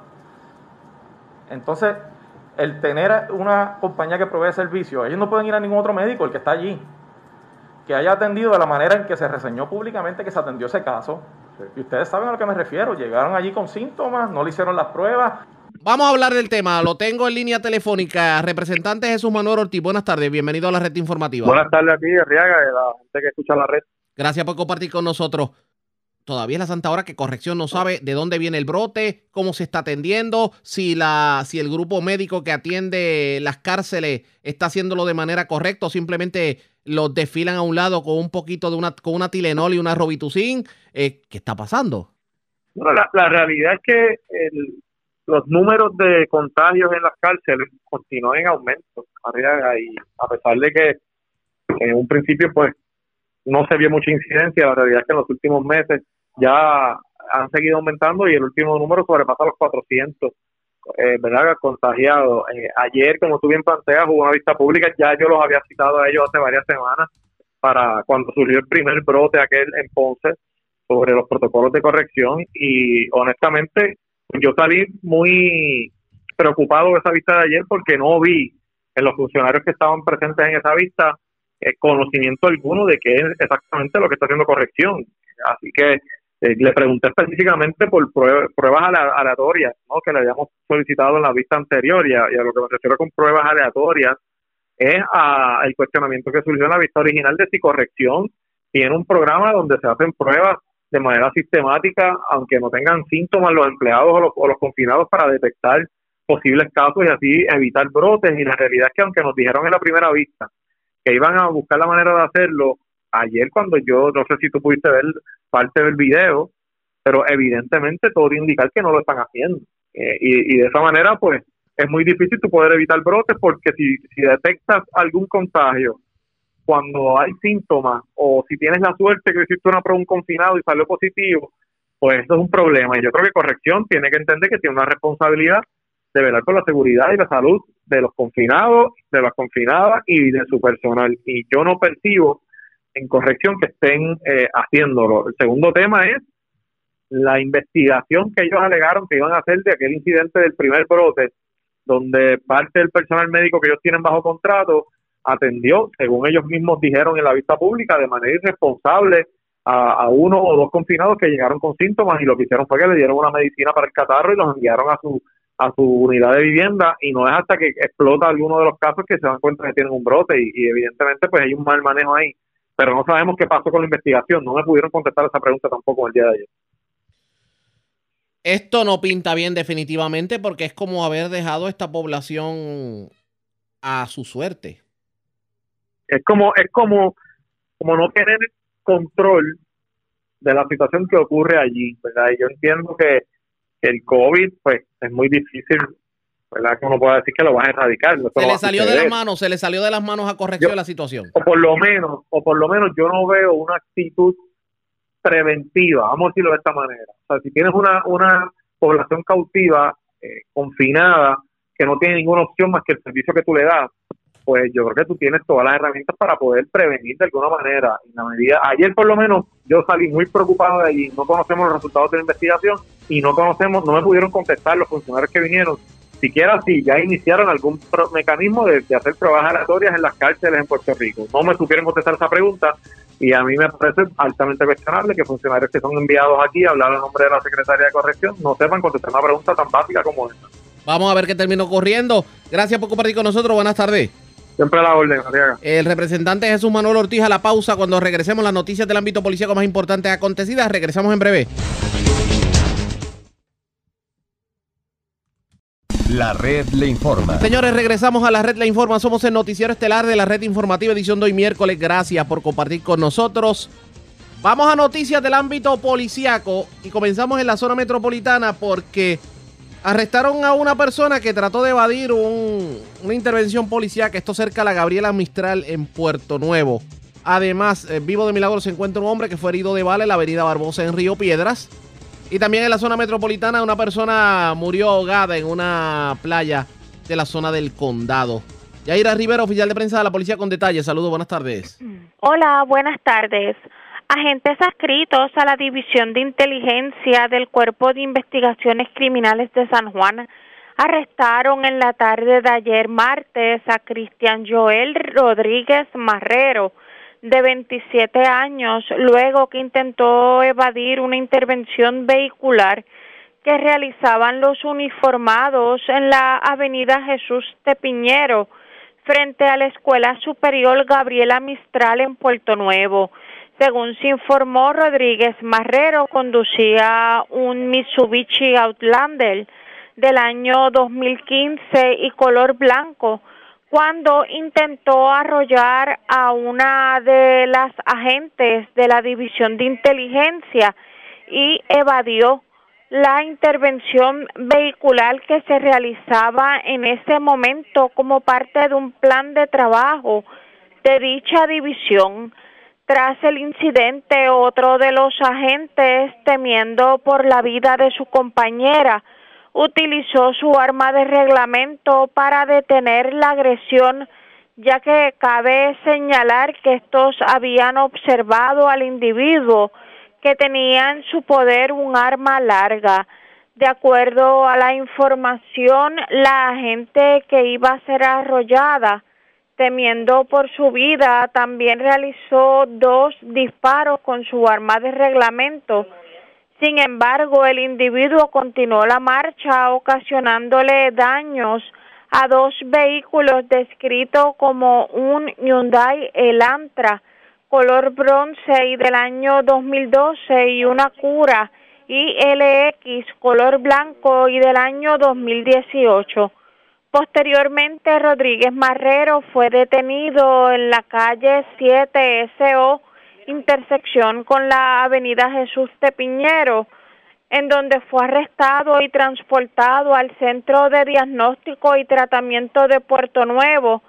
Entonces, el tener una compañía que provee servicios, ellos no pueden ir a ningún otro médico, el que está allí que haya atendido de la manera en que se reseñó públicamente que se atendió ese caso. Y ustedes saben a lo que me refiero. Llegaron allí con síntomas, no le hicieron las pruebas. Vamos a hablar del tema. Lo tengo en línea telefónica. Representante Jesús Manuel Ortiz, buenas tardes. Bienvenido a la red informativa. Buenas tardes a ti, Arriaga, y a la gente que escucha la red. Gracias por compartir con nosotros todavía es la santa hora que corrección no sabe de dónde viene el brote, cómo se está atendiendo, si la si el grupo médico que atiende las cárceles está haciéndolo de manera correcta o simplemente los desfilan a un lado con un poquito de una con una Tilenol y una Robitussin, eh, ¿qué está pasando? Bueno, la, realidad es que los números de contagios en las cárceles continúan en aumento, y a pesar de que en un principio pues no se vio mucha incidencia, la realidad es que en los últimos meses ya han seguido aumentando y el último número sobrepasa los 400, eh, ¿verdad? Contagiados. Eh, ayer, como tú bien planteas, hubo una vista pública, ya yo los había citado a ellos hace varias semanas para cuando surgió el primer brote aquel en Ponce sobre los protocolos de corrección y honestamente yo salí muy preocupado de esa vista de ayer porque no vi en los funcionarios que estaban presentes en esa vista eh, conocimiento alguno de qué es exactamente lo que está haciendo corrección. Así que Eh, le pregunté específicamente por pruebas aleatorias ¿no? que le habíamos solicitado en la vista anterior y a, lo que me refiero con pruebas aleatorias es a el cuestionamiento que surgió en la vista original de si corrección tiene un programa donde se hacen pruebas de manera sistemática, aunque no tengan síntomas los empleados o los, o los confinados para detectar posibles casos y así evitar brotes. Y la realidad es que aunque nos dijeron en la primera vista que iban a buscar la manera de hacerlo, ayer cuando yo, no sé si tú pudiste ver parte del video, pero evidentemente todo indica que no lo están haciendo. Eh, y, de esa manera, pues, es muy difícil tú poder evitar brotes porque si, si detectas algún contagio cuando hay síntomas o si tienes la suerte que hiciste una prueba un confinado y salió positivo, pues eso es un problema. Y yo creo que corrección tiene que entender que tiene una responsabilidad de velar por la seguridad y la salud de los confinados, de las confinadas y de su personal. Y yo no percibo en corrección que estén eh, haciéndolo. El segundo tema es la investigación que ellos alegaron que iban a hacer de aquel incidente del primer brote, donde parte del personal médico que ellos tienen bajo contrato atendió, según ellos mismos dijeron en la vista pública, de manera irresponsable a, uno o dos confinados que llegaron con síntomas y lo que hicieron fue que le dieron una medicina para el catarro y los enviaron a su a su unidad de vivienda y no es hasta que explota alguno de los casos que se dan cuenta que tienen un brote y, evidentemente pues hay un mal manejo ahí. Pero no sabemos qué pasó con la investigación no me pudieron contestar esa pregunta tampoco el día de ayer. Esto no pinta bien definitivamente porque es como haber dejado esta población a su suerte es como es como como no tener control de la situación que ocurre allí verdad y yo entiendo que el COVID, pues es muy difícil, ¿verdad? Que uno pueda decir que lo va a erradicar. se le salió de las manos, se le salió de las manos a corrección de la situación. O por lo menos, o por lo menos yo no veo una actitud preventiva, vamos a decirlo de esta manera. O sea, si tienes una, una población cautiva, eh, confinada, que no tiene ninguna opción más que el servicio que tú le das, pues yo creo que tú tienes todas las herramientas para poder prevenir de alguna manera. Y la medida, ayer por lo menos yo salí muy preocupado de allí, no conocemos los resultados de la investigación y no conocemos, no me pudieron contestar los funcionarios que vinieron, siquiera si ya iniciaron algún mecanismo de, hacer pruebas aleatorias en las cárceles en Puerto Rico. No me supieron contestar esa pregunta y a mí me parece altamente cuestionable que funcionarios que son enviados aquí a hablar en nombre de la Secretaría de Corrección no sepan contestar una pregunta tan básica como esta. Vamos a ver qué terminó corriendo. Gracias por compartir con nosotros. Buenas tardes. Siempre a la orden, El representante Jesús Manuel Ortiz a la pausa cuando regresemos las noticias del ámbito policíaco más importantes acontecidas. Regresamos en breve. La red le informa. Señores, regresamos a la red le informa. Somos el noticiero estelar de la red informativa edición de hoy miércoles. Gracias por compartir con nosotros. Vamos a noticias del ámbito policíaco y comenzamos en la zona metropolitana porque Arrestaron a una persona que trató de evadir una intervención policial que esto cerca a la Gabriela Mistral en Puerto Nuevo. Además, eh, vivo de milagro se encuentra un hombre que fue herido de bala en la avenida Barbosa en Río Piedras. Y también en la zona metropolitana una persona murió ahogada en una playa de la zona del condado. Yaira Rivera, oficial de prensa de la policía con detalles. Saludos, buenas tardes. Hola, buenas tardes. Agentes adscritos a la División de Inteligencia del Cuerpo de Investigaciones Criminales de San Juan arrestaron en la tarde de ayer martes a Cristian Joel Rodríguez Marrero, de 27 años, luego que intentó evadir una intervención vehicular que realizaban los uniformados en la avenida Jesús Tepiñero, frente a la Escuela Superior Gabriela Mistral en Puerto Nuevo. Según se informó, Rodríguez Marrero conducía un Mitsubishi Outlander del año 2015 y color blanco cuando intentó arrollar a una de las agentes de la División de Inteligencia y evadió la intervención vehicular que se realizaba en ese momento como parte de un plan de trabajo de dicha división. Tras el incidente, otro de los agentes, temiendo por la vida de su compañera, utilizó su arma de reglamento para detener la agresión, ya que cabe señalar que estos habían observado al individuo que tenía en su poder un arma larga. De acuerdo a la información, la agente que iba a ser arrollada temiendo por su vida, también realizó dos disparos con su arma de reglamento Sin embargo, el individuo continuó la marcha ocasionándole daños a dos vehículos descritos como un Hyundai Elantra color bronce y del año 2012 y una Cura ILX color blanco y del año 2018. Posteriormente, Rodríguez Marrero fue detenido en la calle 7 SO, intersección con la avenida Jesús de Piñero, en donde fue arrestado y transportado al Centro de Diagnóstico y Tratamiento de Puerto Nuevo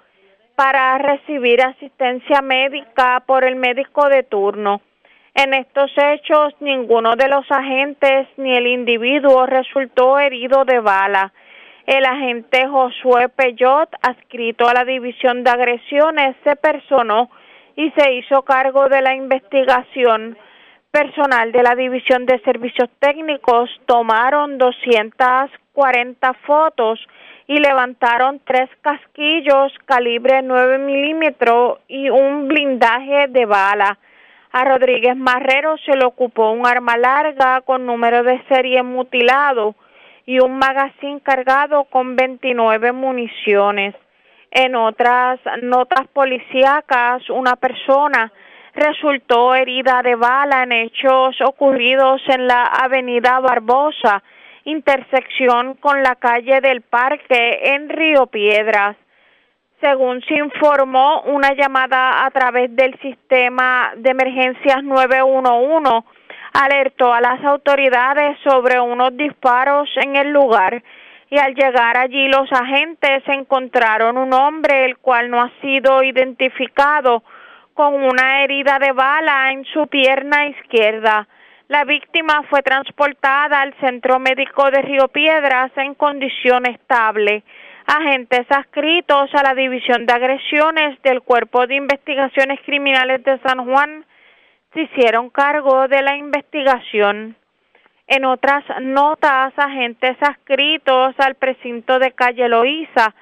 para recibir asistencia médica por el médico de turno. En estos hechos, ninguno de los agentes ni el individuo resultó herido de bala. El agente Josué Peyot, adscrito a la División de Agresiones, se personó y se hizo cargo de la investigación personal de la División de Servicios Técnicos tomaron 240 fotos y levantaron tres casquillos calibre 9 milímetros y un blindaje de bala. A Rodríguez Marrero se le ocupó un arma larga con número de serie mutilado y un magazine cargado con 29 municiones. En otras notas policíacas, una persona resultó herida de bala en hechos ocurridos en la avenida Barbosa, intersección con la calle del Parque en Río Piedras. Según se informó, una llamada a través del sistema de emergencias 911 alertó a las autoridades sobre unos disparos en el lugar y al llegar allí los agentes encontraron un hombre el cual no ha sido identificado con una herida de bala en su pierna izquierda. La víctima fue transportada al Centro Médico de Río Piedras en condición estable. Agentes adscritos a la División de Agresiones del Cuerpo de Investigaciones Criminales de San Juan se hicieron cargo de la investigación. En otras notas, agentes adscritos al precinto de Calle Loíza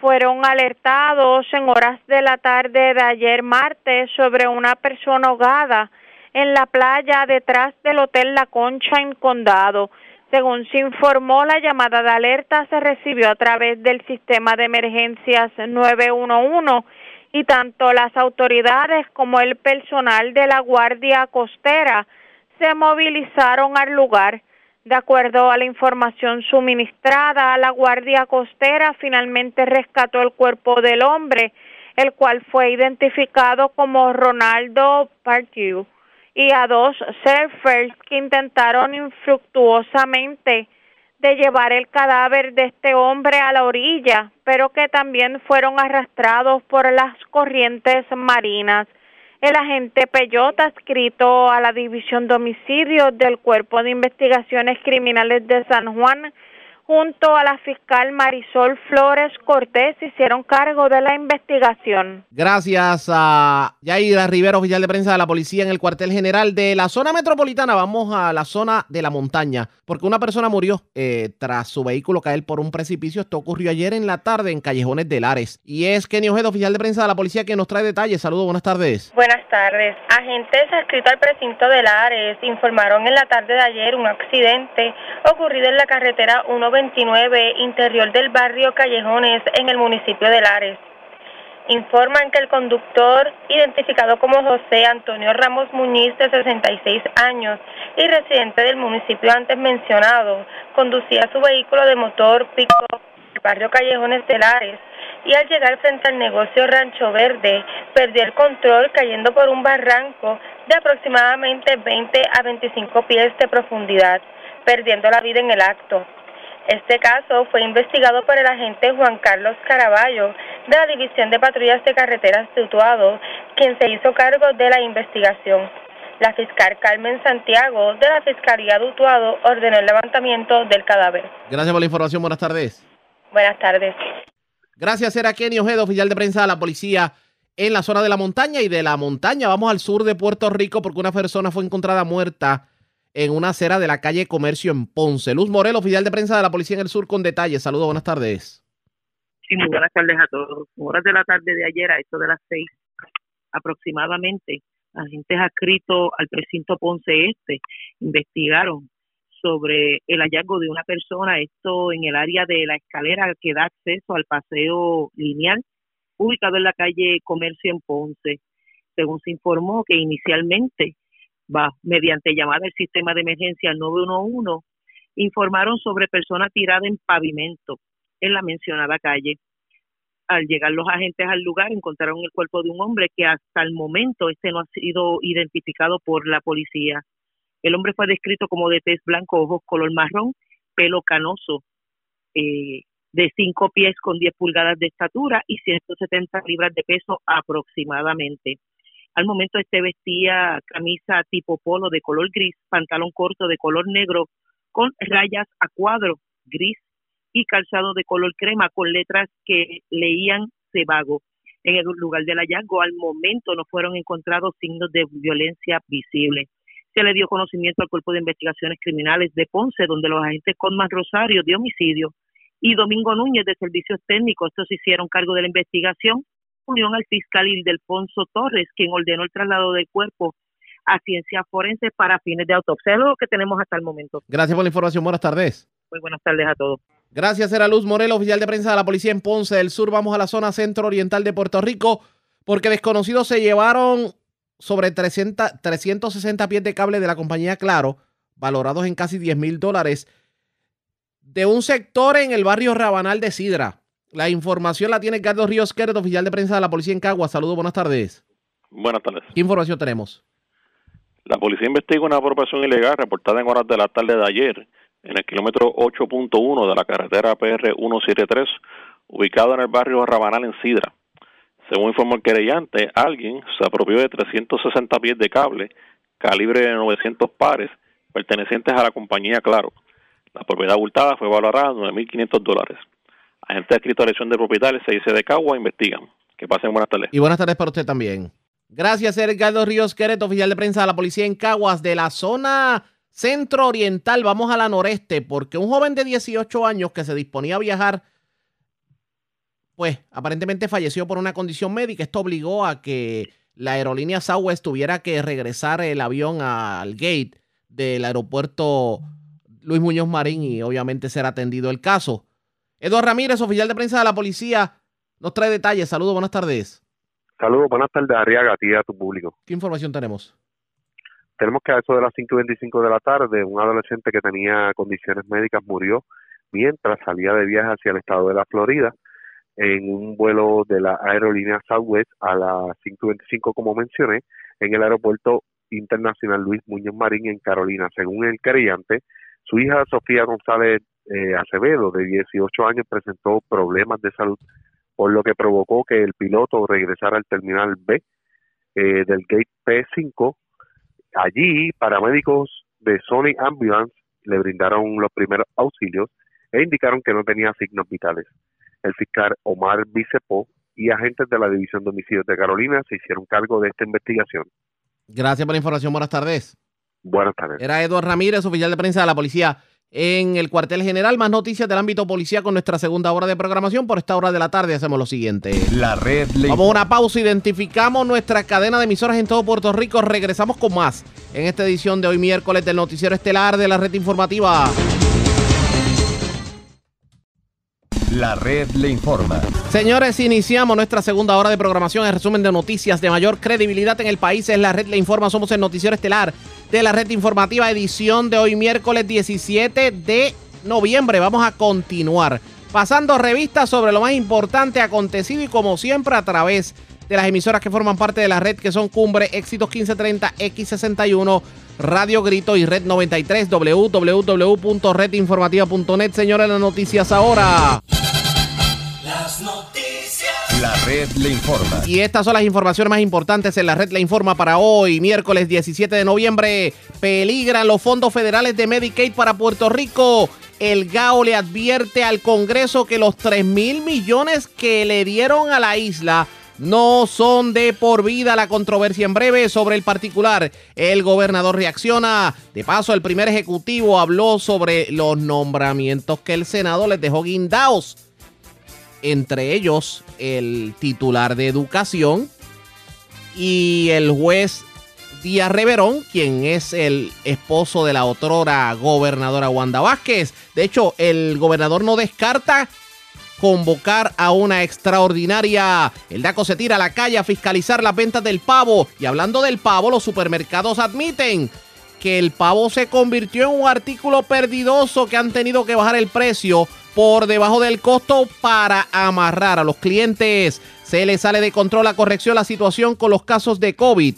fueron alertados en horas de la tarde de ayer martes sobre una persona ahogada en la playa detrás del Hotel La Concha en Condado. Según se informó, la llamada de alerta se recibió a través del sistema de emergencias 911 y tanto las autoridades como el personal de la Guardia Costera se movilizaron al lugar. De acuerdo a la información suministrada, la Guardia Costera finalmente rescató el cuerpo del hombre, el cual fue identificado como Ronaldo Partiu, y a dos surfers que intentaron infructuosamente de llevar el cadáver de este hombre a la orilla, pero que también fueron arrastrados por las corrientes marinas. El agente Peyota, adscrito a la División de Homicidios del Cuerpo de Investigaciones Criminales de San Juan, junto a la fiscal Marisol Flores Cortés hicieron cargo de la investigación. Gracias a Yaira Rivera, oficial de prensa de la policía en el cuartel general de la zona metropolitana. Vamos a la zona de la montaña, porque una persona murió eh, tras su vehículo caer por un precipicio. Esto ocurrió ayer en la tarde en Callejones de Lares. Y es Kenny Ojeda, oficial de prensa de la policía, que nos trae detalles. Saludos, buenas tardes. Buenas tardes. Agentes adscritos al precinto de Lares informaron en la tarde de ayer un accidente ocurrido en la carretera 1 29, interior del barrio Callejones, en el municipio de Lares. Informan que el conductor, identificado como José Antonio Ramos Muñiz, de 66 años y residente del municipio antes mencionado, conducía su vehículo de motor pico del barrio Callejones de Lares y al llegar frente al negocio Rancho Verde perdió el control cayendo por un barranco de aproximadamente 20 a 25 pies de profundidad, perdiendo la vida en el acto. Este caso fue investigado por el agente Juan Carlos Caraballo de la División de Patrullas de Carreteras de Utuado, quien se hizo cargo de la investigación. La fiscal Carmen Santiago de la Fiscalía de Utuado ordenó el levantamiento del cadáver. Gracias por la información. Buenas tardes. Buenas tardes. Gracias, era Kenny Ojeda, oficial de prensa de la policía en la zona de la montaña y de la montaña. Vamos al sur de Puerto Rico porque una persona fue encontrada muerta en una acera de la calle Comercio en Ponce. Luz Morel, oficial de prensa de la Policía en el Sur, con detalles. Saludos, buenas tardes. Sí, muy buenas tardes a todos. Horas de la tarde de ayer, a esto de las seis aproximadamente, agentes adscritos al precinto Ponce Este investigaron sobre el hallazgo de una persona, esto en el área de la escalera que da acceso al paseo lineal, ubicado en la calle Comercio en Ponce. Según se informó que inicialmente, va, mediante llamada del sistema de emergencia 911, informaron sobre persona tirada en pavimento en la mencionada calle. Al llegar los agentes al lugar, encontraron el cuerpo de un hombre que hasta el momento este no ha sido identificado por la policía. El hombre fue descrito como de tez blanco, ojos color marrón, pelo canoso, eh, de 5 pies con 10 pulgadas de estatura y 170 libras de peso aproximadamente. Al momento este vestía camisa tipo polo de color gris, pantalón corto de color negro con rayas a cuadro gris y calzado de color crema con letras que leían Cebago. En el lugar del hallazgo al momento no fueron encontrados signos de violencia visible se le dio conocimiento al Cuerpo de Investigaciones Criminales de Ponce, donde los agentes Conman Rosario de homicidio y Domingo Núñez de Servicios Técnicos, estos hicieron cargo de la investigación, unión al fiscal Ildefonso Torres, quien ordenó el traslado del cuerpo a ciencias forenses para fines de autopsia. Es lo que tenemos hasta el momento. Gracias por la información. Buenas tardes. Muy buenas tardes a todos. Gracias, era Luz Morel, oficial de prensa de la policía en Ponce del Sur. Vamos a la zona centro-oriental de Puerto Rico porque desconocidos se llevaron sobre 300, 360 pies de cable de la compañía Claro, valorados en casi 10 mil dólares, de un sector en el barrio Rabanal de Sidra. La información la tiene Carlos Ríos Queret, oficial de prensa de la policía en Cagua. Saludos, buenas tardes. Buenas tardes. ¿Qué información tenemos? La policía investiga una apropiación ilegal reportada en horas de la tarde de ayer en el kilómetro 8.1 de la carretera PR 173, ubicado en el barrio Rabanal en Sidra. Según informó el querellante, alguien se apropió de 360 pies de cable calibre de 900 pares pertenecientes a la compañía Claro. La propiedad abultada fue valorada en 9.500 dólares. Agentes de escritorización de propietarios se dice de Cagua investigan. Que pasen buenas tardes. Y buenas tardes para usted también. Gracias, Edgardo Ríos Quereto, oficial de prensa de la policía en Caguas, de la zona centro-oriental. Vamos a la noreste, porque un joven de 18 años que se disponía a viajar pues aparentemente falleció por una condición médica. Esto obligó a que la aerolínea Southwest tuviera que regresar el avión al gate del aeropuerto Luis Muñoz Marín y obviamente ser atendido el caso. Eduardo Ramírez, oficial de prensa de la policía, nos trae detalles. Saludos, buenas tardes. Saludos, buenas tardes, Arriaga, a ti y a tu público. ¿Qué información tenemos? Tenemos que a eso de las 5 y 25 de la tarde, un adolescente que tenía condiciones médicas murió mientras salía de viaje hacia el estado de la Florida en un vuelo de la aerolínea Southwest a las 5.25, como mencioné, en el aeropuerto internacional Luis Muñoz Marín en Carolina. Según el querellante, su hija Sofía González eh, Acevedo, de 18 años, presentó problemas de salud, por lo que provocó que el piloto regresara al terminal B eh, del gate P5. Allí, paramédicos de Sony Ambulance le brindaron los primeros auxilios e indicaron que no tenía signos vitales el fiscal Omar Bicepo y agentes de la División de Homicidios de Carolina se hicieron cargo de esta investigación. Gracias por la información. Buenas tardes. Buenas tardes. Era Eduardo Ramírez, oficial de prensa de la policía en el cuartel general. Más noticias del ámbito policía con nuestra segunda hora de programación. Por esta hora de la tarde hacemos lo siguiente. La red Vamos a una pausa. Identificamos nuestra cadena de emisoras en todo Puerto Rico. Regresamos con más en esta edición de hoy miércoles del noticiero estelar de la red informativa. La red le informa. Señores, iniciamos nuestra segunda hora de programación. El resumen de noticias de mayor credibilidad en el país es La red le informa. Somos el noticiero estelar de la red informativa, edición de hoy miércoles 17 de noviembre. Vamos a continuar pasando revistas sobre lo más importante acontecido y como siempre a través de las emisoras que forman parte de la red que son Cumbre, Éxitos 1530, X61, Radio Grito y Red 93, www.redinformativa.net. Señores, las noticias ahora. Las noticias. La red le informa. Y estas son las informaciones más importantes en la red le informa para hoy, miércoles 17 de noviembre. Peligran los fondos federales de Medicaid para Puerto Rico. El GAO le advierte al Congreso que los 3 mil millones que le dieron a la isla no son de por vida. La controversia en breve sobre el particular. El gobernador reacciona. De paso, el primer ejecutivo habló sobre los nombramientos que el Senado les dejó guindados entre ellos el titular de educación y el juez Díaz Reverón, quien es el esposo de la otrora gobernadora Wanda Vázquez. De hecho, el gobernador no descarta convocar a una extraordinaria. El DACO se tira a la calle a fiscalizar las ventas del pavo. Y hablando del pavo, los supermercados admiten que el pavo se convirtió en un artículo perdidoso que han tenido que bajar el precio por debajo del costo para amarrar a los clientes. Se le sale de control a corrección la situación con los casos de COVID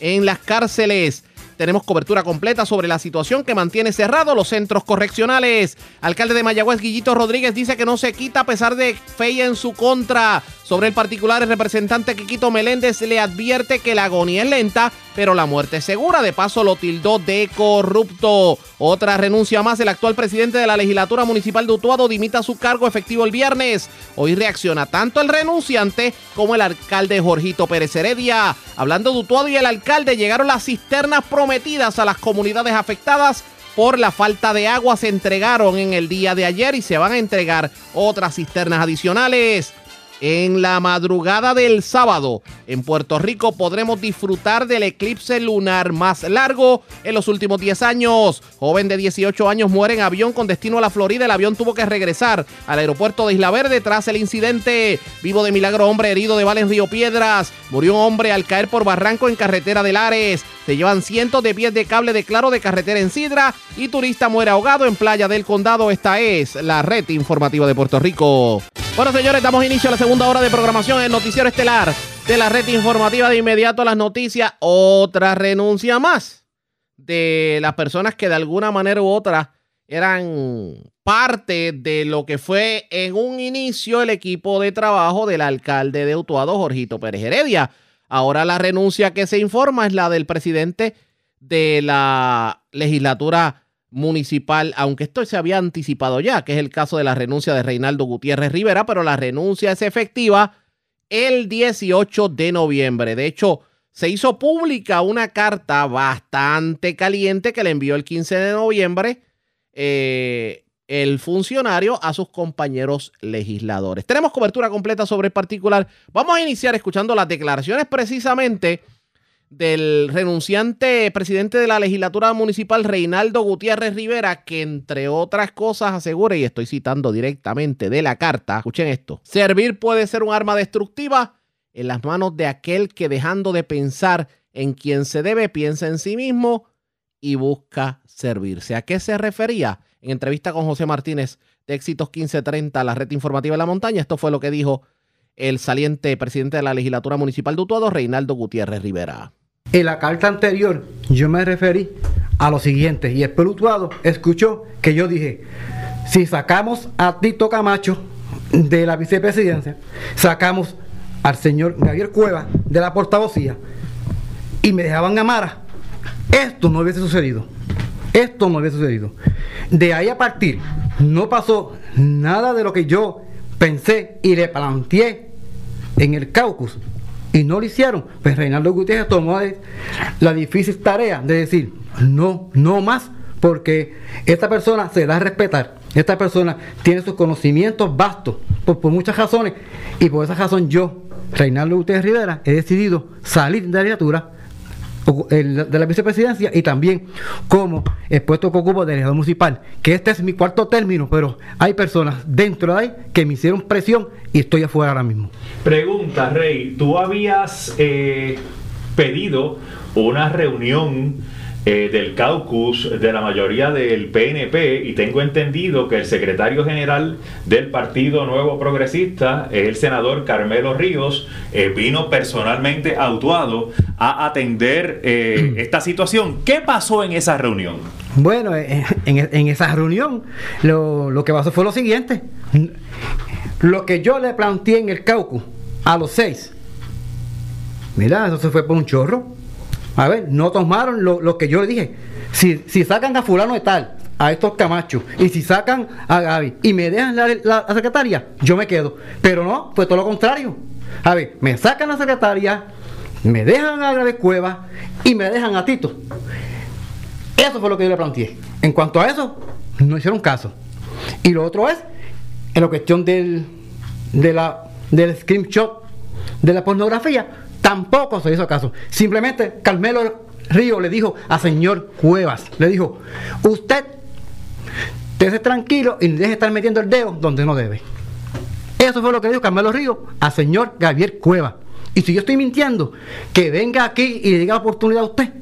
en las cárceles. Tenemos cobertura completa sobre la situación que mantiene cerrados los centros correccionales. Alcalde de Mayagüez, Guillito Rodríguez, dice que no se quita a pesar de fe en su contra. Sobre el particular, el representante Quiquito Meléndez le advierte que la agonía es lenta, pero la muerte es segura. De paso, lo tildó de corrupto. Otra renuncia más. El actual presidente de la legislatura municipal de Utuado dimita su cargo efectivo el viernes. Hoy reacciona tanto el renunciante como el alcalde Jorgito Pérez Heredia. Hablando de Utuado y el alcalde, llegaron las cisternas a las comunidades afectadas por la falta de agua se entregaron en el día de ayer y se van a entregar otras cisternas adicionales. En la madrugada del sábado, en Puerto Rico podremos disfrutar del eclipse lunar más largo en los últimos 10 años. Joven de 18 años muere en avión con destino a la Florida. El avión tuvo que regresar al aeropuerto de Isla Verde tras el incidente. Vivo de milagro, hombre herido de bala en Río Piedras. Murió un hombre al caer por barranco en carretera de Lares. Se llevan cientos de pies de cable de claro de carretera en Sidra y turista muere ahogado en playa del condado. Esta es la red informativa de Puerto Rico. Bueno, señores, damos inicio a la segunda hora de programación en Noticiero Estelar de la red informativa de inmediato a las noticias. Otra renuncia más de las personas que de alguna manera u otra eran parte de lo que fue en un inicio el equipo de trabajo del alcalde de Utuado, Jorgito Pérez Heredia. Ahora la renuncia que se informa es la del presidente de la legislatura municipal, aunque esto se había anticipado ya, que es el caso de la renuncia de Reinaldo Gutiérrez Rivera, pero la renuncia es efectiva el 18 de noviembre. De hecho, se hizo pública una carta bastante caliente que le envió el 15 de noviembre eh, el funcionario a sus compañeros legisladores. Tenemos cobertura completa sobre el particular. Vamos a iniciar escuchando las declaraciones precisamente del renunciante presidente de la legislatura municipal, Reinaldo Gutiérrez Rivera, que entre otras cosas asegura, y estoy citando directamente de la carta, escuchen esto, servir puede ser un arma destructiva en las manos de aquel que dejando de pensar en quien se debe, piensa en sí mismo y busca servirse. ¿A qué se refería? En entrevista con José Martínez de Éxitos 1530, la red informativa de la montaña, esto fue lo que dijo el saliente presidente de la legislatura municipal de Utuado, Reinaldo Gutiérrez Rivera. En la carta anterior yo me referí a lo siguiente y el pelutuado escuchó que yo dije, si sacamos a Tito Camacho de la vicepresidencia, sacamos al señor Javier Cueva de la portavocía y me dejaban a Mara, esto no hubiese sucedido. Esto no hubiese sucedido. De ahí a partir, no pasó nada de lo que yo pensé y le planteé en el caucus y no lo hicieron, pues Reinaldo Gutiérrez tomó la difícil tarea de decir, no, no más, porque esta persona se da a respetar, esta persona tiene sus conocimientos vastos, por, muchas razones, y por esa razón yo, Reinaldo Gutiérrez Rivera, he decidido salir de la legislatura de la vicepresidencia y también como el puesto que ocupo de legislador municipal, que este es mi cuarto término, pero hay personas dentro de ahí que me hicieron presión y estoy afuera ahora mismo. Pregunta, Rey, tú habías eh, pedido una reunión eh, del caucus de la mayoría del PNP y tengo entendido que el secretario general del Partido Nuevo Progresista, el senador Carmelo Ríos, eh, vino personalmente autuado a atender eh, esta situación. ¿Qué pasó en esa reunión? Bueno, en, en esa reunión lo, lo que pasó fue lo siguiente. Lo que yo le planteé en el caucus a los seis, mira, eso se fue por un chorro a ver, no tomaron lo, que yo le dije. Si, si, sacan a fulano de tal, a estos camachos, y si sacan a Gaby y me dejan la, secretaria, yo me quedo. Pero no, fue todo lo contrario. A ver, me sacan la secretaria, me dejan a Gaby Cueva y me dejan a Tito. Eso fue lo que yo le planteé. En cuanto a eso, no hicieron caso. Y lo otro es, en la cuestión del, de la, del screenshot de la pornografía, Tampoco se hizo caso. Simplemente Carmelo Río le dijo a señor Cuevas, le dijo, usted esté tranquilo y deje de estar metiendo el dedo donde no debe. Eso fue lo que dijo Carmelo Río a señor Gabriel Cuevas. Y si yo estoy mintiendo, que venga aquí y le diga la oportunidad a usted.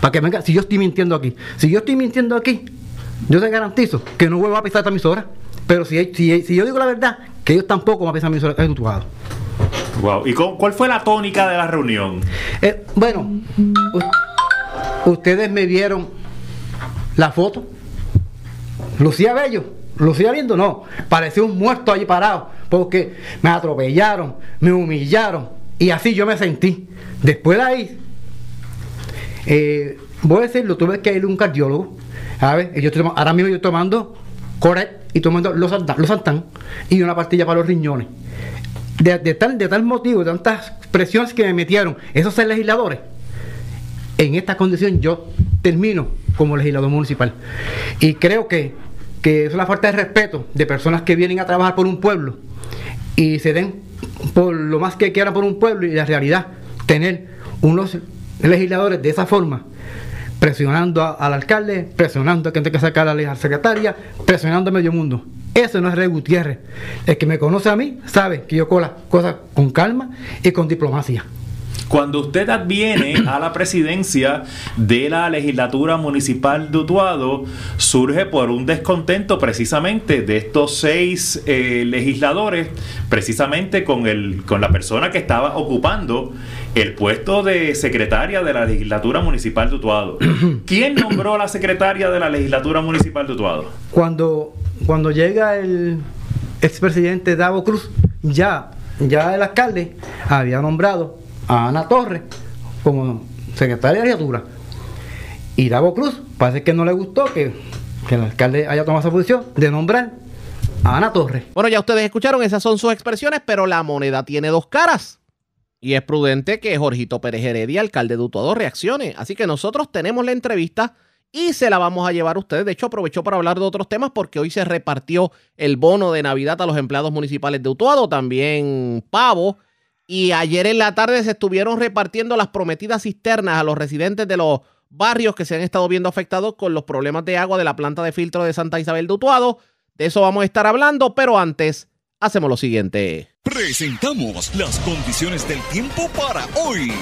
Para que venga, si yo estoy mintiendo aquí. Si yo estoy mintiendo aquí, yo te garantizo que no vuelvo a pisar esta emisora. Pero si, si, yo digo la verdad, que ellos tampoco van a pisar mi emisora. Wow. ¿Y cuál fue la tónica de la reunión? Eh, bueno, ustedes me vieron la foto. Lucía Bello, Lucía Lindo, no. Parecía un muerto allí parado. Porque me atropellaron, me humillaron. Y así yo me sentí. Después de ahí, eh, voy a decirlo, tuve que ir a un cardiólogo. Ver, yo ahora mismo yo estoy tomando Coret y tomando los, los Santán y una pastilla para los riñones. De, tal, de tal motivo, de tantas presiones que me metieron esos legisladores, en esta condición yo termino como legislador municipal. Y creo que, que es una falta de respeto de personas que vienen a trabajar por un pueblo y se den por lo más que quieran por un pueblo y la realidad tener unos legisladores de esa forma presionando al alcalde, presionando a quien tenga que sacar a la secretaria, presionando a medio mundo. Eso no es Rey Gutiérrez. El que me conoce a mí sabe que yo cola cosas con calma y con diplomacia. Cuando usted adviene a la presidencia de la legislatura municipal de Utuado, surge por un descontento precisamente de estos seis eh, legisladores, precisamente con, el, con la persona que estaba ocupando el puesto de secretaria de la legislatura municipal de Utuado. ¿Quién nombró a la secretaria de la legislatura municipal de Utuado? Cuando, cuando llega el expresidente Davo Cruz, ya, ya el alcalde había nombrado a Ana Torres como secretaria de legislatura. Y Davo Cruz parece que no le gustó que, el alcalde haya tomado esa posición de nombrar a Ana Torres. Bueno, ya ustedes escucharon, esas son sus expresiones, pero la moneda tiene dos caras. Y es prudente que Jorgito Pérez Heredia, alcalde de Utuado, reaccione. Así que nosotros tenemos la entrevista y se la vamos a llevar a ustedes. De hecho, aprovechó para hablar de otros temas porque hoy se repartió el bono de Navidad a los empleados municipales de Utuado, también pavo y ayer en la tarde se estuvieron repartiendo las prometidas cisternas a los residentes de los barrios que se han estado viendo afectados con los problemas de agua de la planta de filtro de Santa Isabel de Utuado. De eso vamos a estar hablando, pero antes hacemos lo siguiente. Presentamos las condiciones del tiempo para hoy.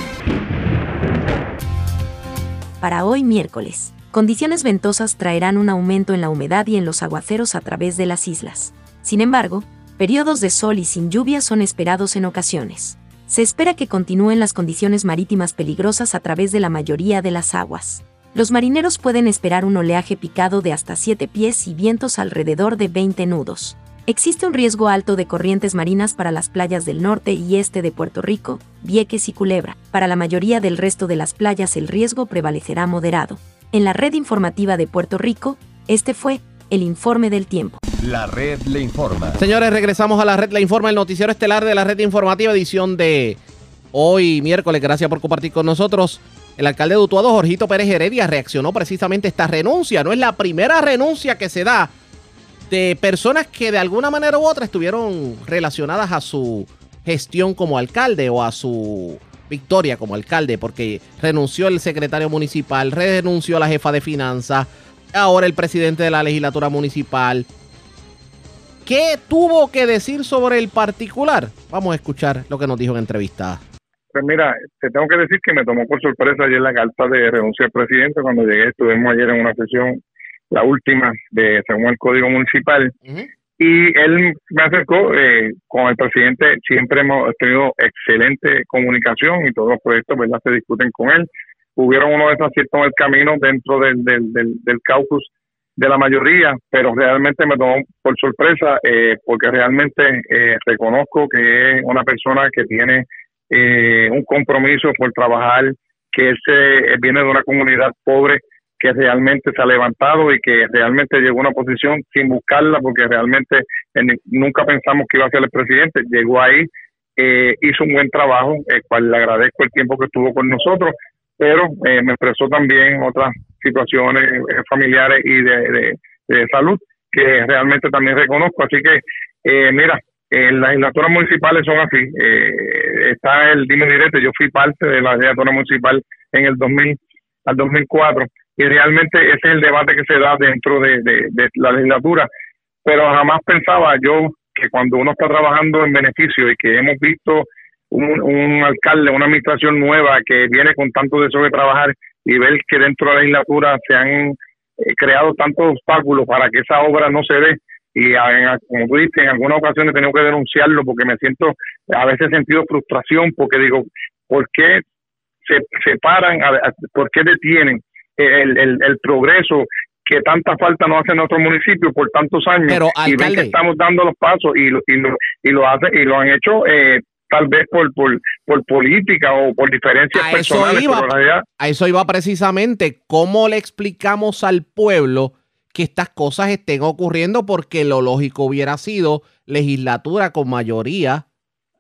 Para hoy miércoles, condiciones ventosas traerán un aumento en la humedad y en los aguaceros a través de las islas. Sin embargo, Periodos de sol y sin lluvia son esperados en ocasiones. Se espera que continúen las condiciones marítimas peligrosas a través de la mayoría de las aguas. Los marineros pueden esperar un oleaje picado de hasta 7 pies y vientos alrededor de 20 nudos. Existe un riesgo alto de corrientes marinas para las playas del norte y este de Puerto Rico, Vieques y Culebra. Para la mayoría del resto de las playas el riesgo prevalecerá moderado. En la red informativa de Puerto Rico, este fue el informe del tiempo. La red le informa. Señores, regresamos a la red le informa, el noticiero estelar de la red informativa, edición de hoy, miércoles. Gracias por compartir con nosotros. El alcalde de Utuado, Jorgito Pérez Heredia, reaccionó precisamente a esta renuncia. No es la primera renuncia que se da de personas que de alguna manera u otra estuvieron relacionadas a su gestión como alcalde o a su victoria como alcalde, porque renunció el secretario municipal, renunció la jefa de finanzas, ahora el presidente de la legislatura municipal. ¿Qué tuvo que decir sobre el particular? Vamos a escuchar lo que nos dijo en entrevista. Pues mira, te tengo que decir que me tomó por sorpresa ayer la carta de renuncia al presidente. Cuando llegué, estuvimos ayer en una sesión, la última, de según el Código Municipal. Y él me acercó, eh, con el presidente siempre hemos tenido excelente comunicación y todos los proyectos ¿verdad? se discuten con él hubieron unos desaciertos en el camino dentro del, del, del, caucus de la mayoría, pero realmente me tomó por sorpresa eh, porque realmente eh, reconozco que es una persona que tiene eh, un compromiso por trabajar, que él, viene de una comunidad pobre que realmente se ha levantado y que realmente llegó a una posición sin buscarla porque realmente nunca pensamos que iba a ser el presidente, llegó ahí, hizo un buen trabajo, el cual le agradezco el tiempo que estuvo con nosotros pero eh, me expresó también otras situaciones eh, familiares y de, salud que realmente también reconozco. Así que, eh, mira, las legislaturas municipales son así. está el dime directo, yo fui parte de la legislatura municipal en el 2000 al 2004 y realmente ese es el debate que se da dentro de, la legislatura, pero jamás pensaba yo que cuando uno está trabajando en beneficio y que hemos visto un, alcalde, una administración nueva que viene con tanto deseo de trabajar y ver que dentro de la legislatura se han eh, creado tantos obstáculos para que esa obra no se dé, y como tú dices, en algunas ocasiones tengo que denunciarlo porque me siento, a veces he sentido frustración porque digo, ¿por qué se separan, por qué detienen el, el, el progreso que tanta falta nos hace en otros municipios por tantos años y ven que estamos dando los pasos y lo, y lo, y lo, hace, y lo han hecho eh, tal vez por, por, por, política o por diferencias personales. a eso iba precisamente. ¿Cómo le explicamos al pueblo que estas cosas estén ocurriendo? Porque lo lógico hubiera sido legislatura con mayoría,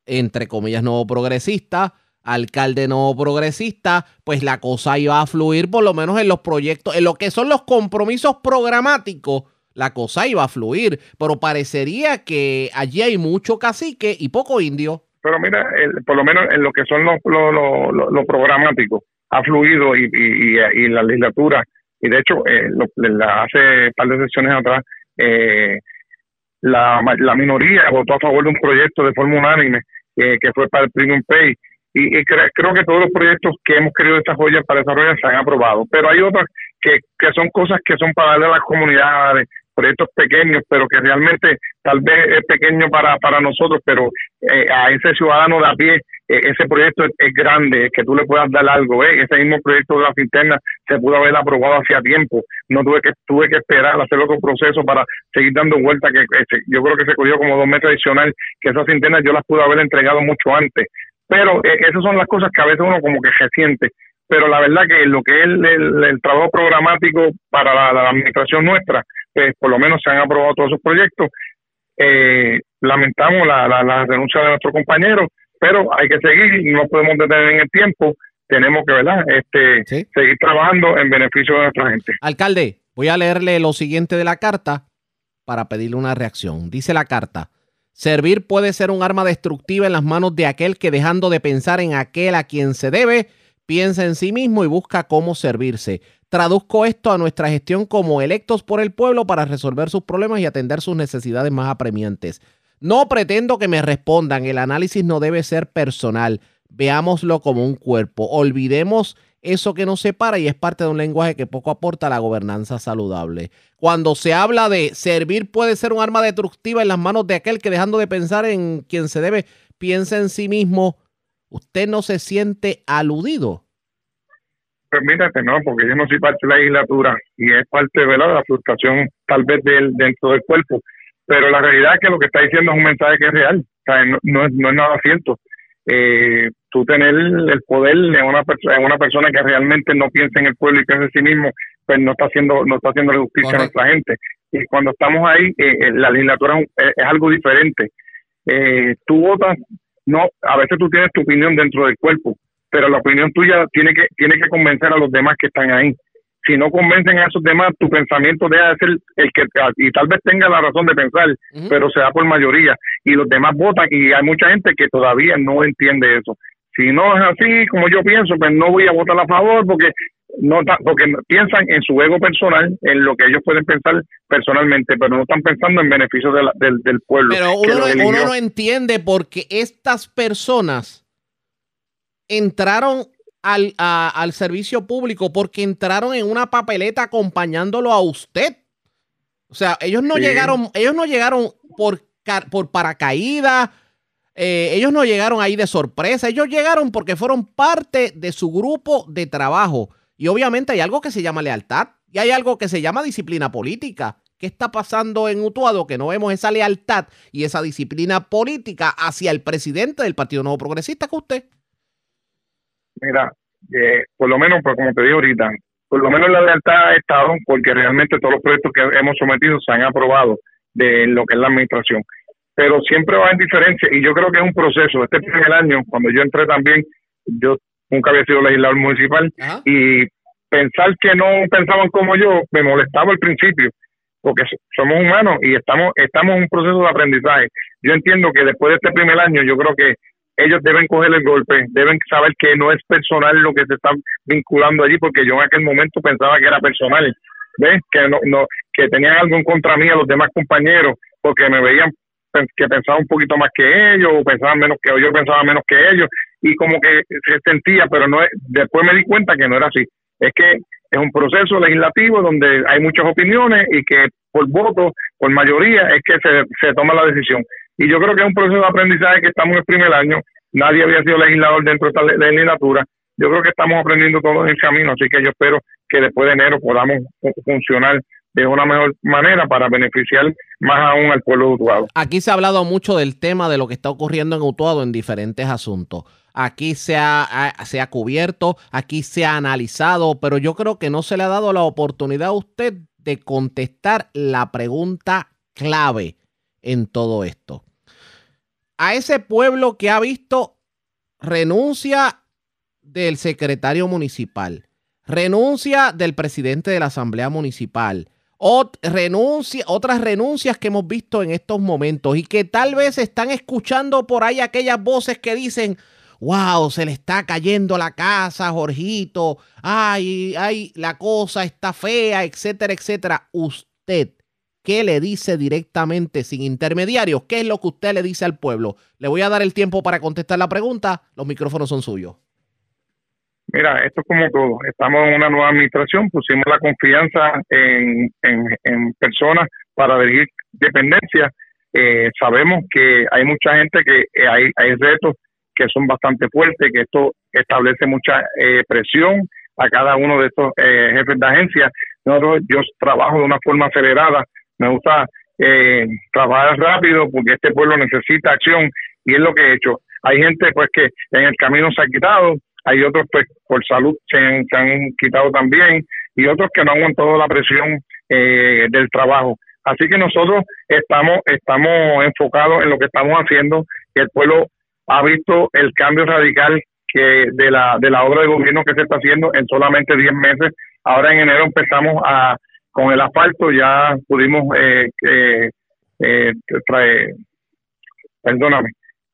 entre comillas, no progresista, alcalde no progresista, pues la cosa iba a fluir por lo menos en los proyectos, en lo que son los compromisos programáticos, la cosa iba a fluir, pero parecería que allí hay mucho cacique y poco indio. Pero mira, por lo menos en lo que son los lo, programáticos, ha fluido y, y, la legislatura, y de hecho, eh, hace un par de sesiones atrás, eh, la, la minoría votó a favor de un proyecto de forma unánime eh, que fue para el Premium Pay y, creo que todos los proyectos que hemos querido desarrollar para desarrollar se han aprobado, pero hay otras que, que son cosas que son para darle a las comunidades, proyectos pequeños, pero que realmente tal vez es pequeño para, para nosotros, pero eh, a ese ciudadano de a pie, eh, ese proyecto es, grande, es que tú le puedas dar algo. ¿eh? Ese mismo proyecto de la interna se pudo haber aprobado hacía tiempo, no tuve que tuve que esperar hacer otro proceso para seguir dando vuelta, que yo creo que se cogió como dos meses adicional, que esas internas yo las pude haber entregado mucho antes. Pero eh, esas son las cosas que a veces uno como que se siente. Pero la verdad que lo que es el, trabajo programático para la, administración nuestra, pues por lo menos se han aprobado todos esos proyectos. Eh, lamentamos la, la, renuncia de nuestro compañero, pero hay que seguir, no podemos detener en el tiempo, tenemos que ¿verdad? Este, seguir trabajando en beneficio de nuestra gente. Alcalde, voy a leerle lo siguiente de la carta para pedirle una reacción. Dice la carta, Servir puede ser un arma destructiva en las manos de aquel que dejando de pensar en aquel a quien se debe, piensa en sí mismo y busca cómo servirse. Traduzco esto a nuestra gestión como electos por el pueblo para resolver sus problemas y atender sus necesidades más apremiantes. No pretendo que me respondan, el análisis no debe ser personal. Veámoslo como un cuerpo. Olvidemos eso que nos separa y es parte de un lenguaje que poco aporta a la gobernanza saludable. Cuando se habla de servir puede ser un arma destructiva en las manos de aquel que dejando de pensar en quien se debe, piensa en sí mismo, ¿usted no se siente aludido? Pues no, porque yo no soy parte de la legislatura y es parte de la frustración tal vez del, dentro del cuerpo, pero la realidad es que lo que está diciendo es un mensaje que es real, o sea, no, es, no es nada cierto. Eh, tú tener el poder de una, en una persona que realmente no piensa en el pueblo y piensa en sí mismo, pues no está haciendo no está haciendo justicia a nuestra gente. Y cuando estamos ahí, eh, eh, la legislatura es, algo diferente. Eh, tú votas, no, a veces tú tienes tu opinión dentro del cuerpo, pero la opinión tuya tiene que tiene que convencer a los demás que están ahí si no convencen a esos demás, tu pensamiento deja de ser el que, y tal vez tenga la razón de pensar, pero se da por mayoría, y los demás votan, y hay mucha gente que todavía no entiende eso. Si no es así como yo pienso, pues no voy a votar a favor porque no porque piensan en su ego personal, en lo que ellos pueden pensar personalmente, pero no están pensando en beneficio del, del, pueblo. Pero uno, uno no entiende porque estas personas entraron al, al servicio público porque entraron en una papeleta acompañándolo a usted. O sea, ellos no llegaron, ellos no llegaron por, por paracaídas, eh, ellos no llegaron ahí de sorpresa, ellos llegaron porque fueron parte de su grupo de trabajo. Y obviamente hay algo que se llama lealtad y hay algo que se llama disciplina política. ¿Qué está pasando en Utuado? Que no vemos esa lealtad y esa disciplina política hacia el presidente del Partido Nuevo Progresista que usted. Mira, eh, por lo menos, pues como te digo ahorita, por lo menos la lealtad ha estado porque realmente todos los proyectos que hemos sometido se han aprobado de lo que es la administración pero siempre va en diferencia y yo creo que es un proceso. Este primer año, cuando yo entré también, yo nunca había sido legislador municipal y pensar que no pensaban como yo me molestaba al principio porque somos humanos y estamos estamos en un proceso de aprendizaje. Yo entiendo que después de este primer año, yo creo que ellos deben coger el golpe, deben saber que no es personal lo que se está vinculando allí, porque yo en aquel momento pensaba que era personal, ¿ves? Que no, no, que tenían algo en contra mía los demás compañeros, porque me veían que pensaba un poquito más que ellos, o pensaban menos que yo pensaba menos que ellos, y como que se sentía, pero no después me di cuenta que no era así. Es que es un proceso legislativo donde hay muchas opiniones y que por voto, por mayoría, es que se, se toma la decisión. Y yo creo que es un proceso de aprendizaje que estamos en el primer año, nadie había sido legislador dentro de esta legislatura, yo creo que estamos aprendiendo todos en el camino, así que yo espero que después de enero podamos funcionar de una mejor manera para beneficiar más aún al pueblo de Utuado. Aquí se ha hablado mucho del tema de lo que está ocurriendo en Utuado en diferentes asuntos. Aquí se ha, se ha cubierto, aquí se ha analizado, pero yo creo que no se le ha dado la oportunidad a usted de contestar la pregunta clave en todo esto. A ese pueblo que ha visto renuncia del secretario municipal, renuncia del presidente de la Asamblea Municipal, renuncia, otras renuncias que hemos visto en estos momentos y que tal vez están escuchando por ahí aquellas voces que dicen, wow, se le está cayendo la casa, Jorgito, ay, ay, la cosa está fea, etcétera, etcétera. Usted, ¿qué le dice directamente sin intermediarios? ¿Qué es lo que usted le dice al pueblo? Le voy a dar el tiempo para contestar la pregunta, los micrófonos son suyos. Mira, esto es como todo. Estamos en una nueva administración, pusimos la confianza en, en, personas para dirigir dependencias. Eh, sabemos que hay mucha gente que eh, hay, hay retos que son bastante fuertes, que esto establece mucha eh, presión a cada uno de estos jefes de agencia. Nosotros, yo trabajo de una forma acelerada, me gusta trabajar rápido porque este pueblo necesita acción y es lo que he hecho. Hay gente pues que en el camino se ha quitado, hay otros pues por salud se han, quitado también y otros que no han aguantado la presión eh, del trabajo. Así que nosotros estamos estamos enfocados en lo que estamos haciendo y el pueblo ha visto el cambio radical que de la de la obra de gobierno que se está haciendo en solamente 10 meses. Ahora en enero empezamos a con el asfalto ya pudimos eh, eh, eh traer, perdóname,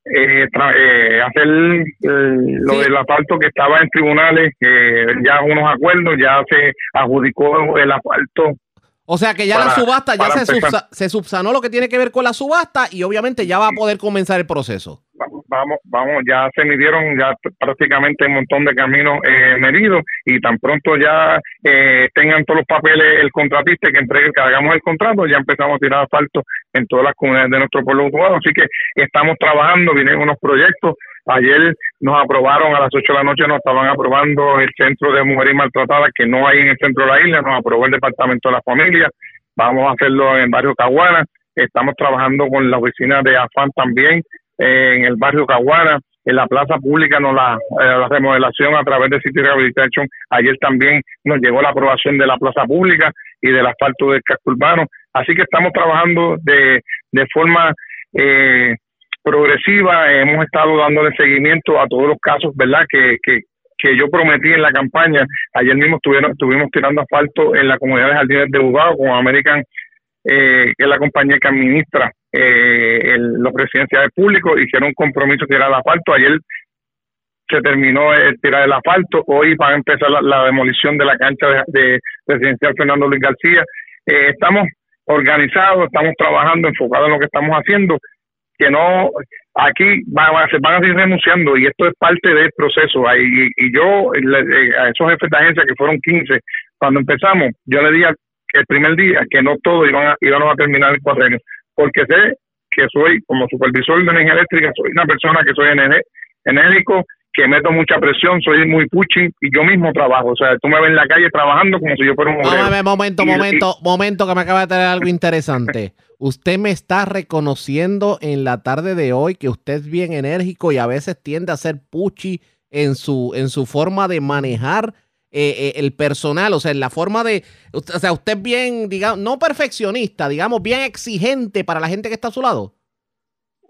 eh, eh, hacer eh, lo del asfalto que estaba en tribunales, que ya unos acuerdos, ya se adjudicó el asfalto. O sea que ya la subasta, ya se, se subsanó lo que tiene que ver con la subasta y obviamente ya va a poder comenzar el proceso vamos, vamos, ya se midieron ya prácticamente un montón de caminos eh, medidos y tan pronto ya eh, tengan todos los papeles el contratista que entregue, que hagamos el contrato, ya empezamos a tirar asfalto en todas las comunidades de nuestro pueblo urbano. Así que estamos trabajando, vienen unos proyectos. Ayer nos aprobaron a las 8 de la noche, nos estaban aprobando el centro de mujeres maltratadas que no hay en el centro de la isla, nos aprobó el departamento de la familia. Vamos a hacerlo en barrio Caguana. Estamos trabajando con la oficina de AFAN también en el barrio Caguana, en la plaza pública, no la, eh, la remodelación a través de City Rehabilitation. Ayer también nos llegó la aprobación de la plaza pública y del asfalto del casco urbano. Así que estamos trabajando de, de forma eh, progresiva. Hemos estado dándole seguimiento a todos los casos, ¿verdad? Que, que, que yo prometí en la campaña. Ayer mismo estuvieron, estuvimos tirando asfalto en la comunidad de Jardines de Bugado con American, eh, que es la compañía que administra eh, el, los presidenciales públicos hicieron un compromiso de tirar el asfalto. Ayer se terminó el tirar el asfalto. Hoy va a empezar la, demolición de la cancha de, presidencial Fernando Luis García. Eh, estamos organizados, estamos trabajando, enfocados en lo que estamos haciendo. Que no, aquí se van a seguir renunciando y esto es parte del proceso. Y, y yo, eh, a esos jefes de agencia que fueron 15, cuando empezamos, yo le dije el primer día que no todos iban a, íbamos a terminar el cuadrenio porque sé que soy, como supervisor de energía eléctrica, soy una persona que soy enérgico, que meto mucha presión, soy muy puchi y yo mismo trabajo. O sea, tú me ves en la calle trabajando como si yo fuera un obrero. momento, momento, momento, que me acaba de traer algo interesante. usted me está reconociendo en la tarde de hoy que usted es bien enérgico y a veces tiende a ser puchi en su, en su forma de manejar eh, eh, el personal, o sea, en la forma de, o sea, usted es bien, digamos, no perfeccionista, digamos, bien exigente para la gente que está a su lado.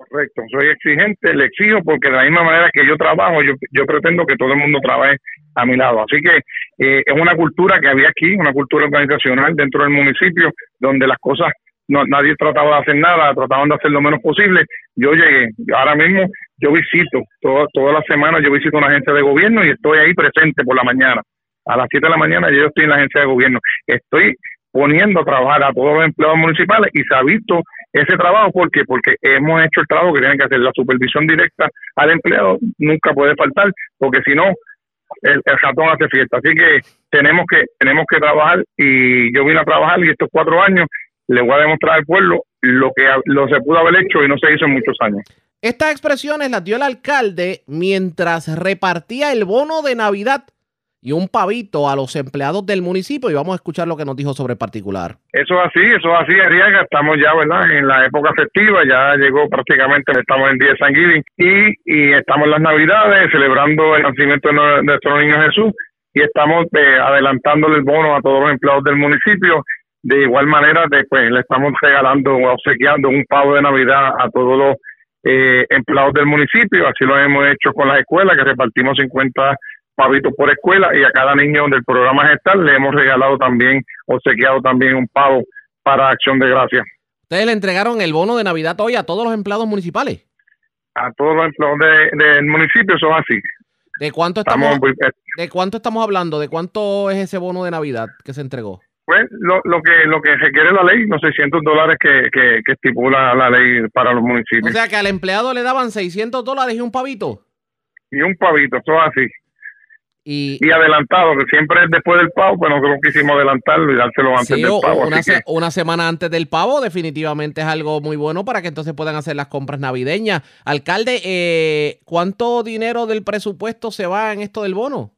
Correcto, soy exigente, le exijo porque de la misma manera que yo trabajo, yo, yo pretendo que todo el mundo trabaje a mi lado. Así que eh, es una cultura que había aquí, una cultura organizacional dentro del municipio, donde las cosas no, nadie trataba de hacer nada, trataban de hacer lo menos posible. Yo llegué, ahora mismo yo visito, todo, toda la semana yo visito una agencia de gobierno y estoy ahí presente por la mañana. A las 7 de la mañana yo estoy en la agencia de gobierno. Estoy poniendo a trabajar a todos los empleados municipales y se ha visto ese trabajo ¿por qué? porque hemos hecho el trabajo que tienen que hacer la supervisión directa al empleado nunca puede faltar porque si no el, el ratón hace fiesta así que tenemos que tenemos que trabajar y yo vine a trabajar y estos cuatro años le voy a demostrar al pueblo lo que lo se pudo haber hecho y no se hizo en muchos años estas expresiones las dio el alcalde mientras repartía el bono de Navidad y un pavito a los empleados del municipio y vamos a escuchar lo que nos dijo sobre el particular. Eso es así, eso es así, Ariaga. Estamos ya, ¿verdad? En la época festiva, ya llegó prácticamente, estamos en día de San Giving y, y estamos en las Navidades celebrando el nacimiento de nuestro niño Jesús y estamos eh, adelantándole el bono a todos los empleados del municipio. De igual manera, después le estamos regalando o obsequiando un pavo de Navidad a todos los eh, empleados del municipio. Así lo hemos hecho con las escuelas, que repartimos 50 pavitos por escuela y a cada niño del programa gestal le hemos regalado también, obsequiado también un pavo para Acción de Gracias. Ustedes le entregaron el bono de Navidad hoy a todos los empleados municipales. A todos los empleados del municipio son así. ¿De cuánto estamos, ¿De cuánto estamos hablando? ¿De cuánto es ese bono de Navidad que se entregó? Pues lo, lo que lo que requiere la ley, los 600 dólares que, que, que estipula la ley para los municipios. O sea que al empleado le daban 600 dólares y un pavito. Y un pavito, eso así. Y, adelantado, que siempre es después del pavo, pero nosotros quisimos adelantarlo y dárselo antes del pavo. Una, una, semana antes del pavo definitivamente es algo muy bueno para que entonces puedan hacer las compras navideñas. Alcalde, eh, ¿cuánto dinero del presupuesto se va en esto del bono?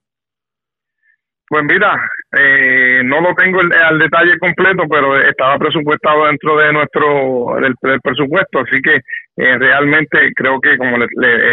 Pues mira, eh, no lo tengo al detalle completo, pero estaba presupuestado dentro de nuestro del, presupuesto, así que eh, realmente creo que como le,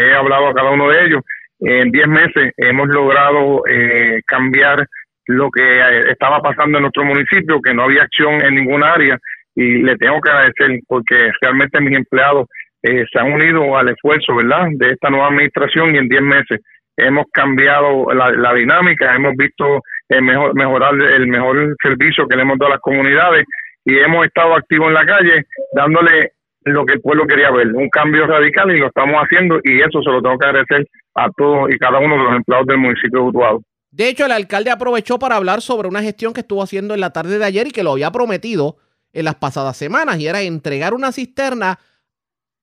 he hablado a cada uno de ellos, en 10 meses hemos logrado eh, cambiar lo que eh, estaba pasando en nuestro municipio, que no había acción en ninguna área y le tengo que agradecer porque realmente mis empleados eh, se han unido al esfuerzo, ¿verdad?, de esta nueva administración y en 10 meses hemos cambiado la, dinámica, hemos visto el mejor, mejorar el mejor servicio que le hemos dado a las comunidades y hemos estado activos en la calle dándole lo que el pueblo quería ver, un cambio radical y lo estamos haciendo y eso se lo tengo que agradecer a todos y cada uno de los empleados del municipio de Utuado. De hecho, el alcalde aprovechó para hablar sobre una gestión que estuvo haciendo en la tarde de ayer y que lo había prometido en las pasadas semanas y era entregar una cisterna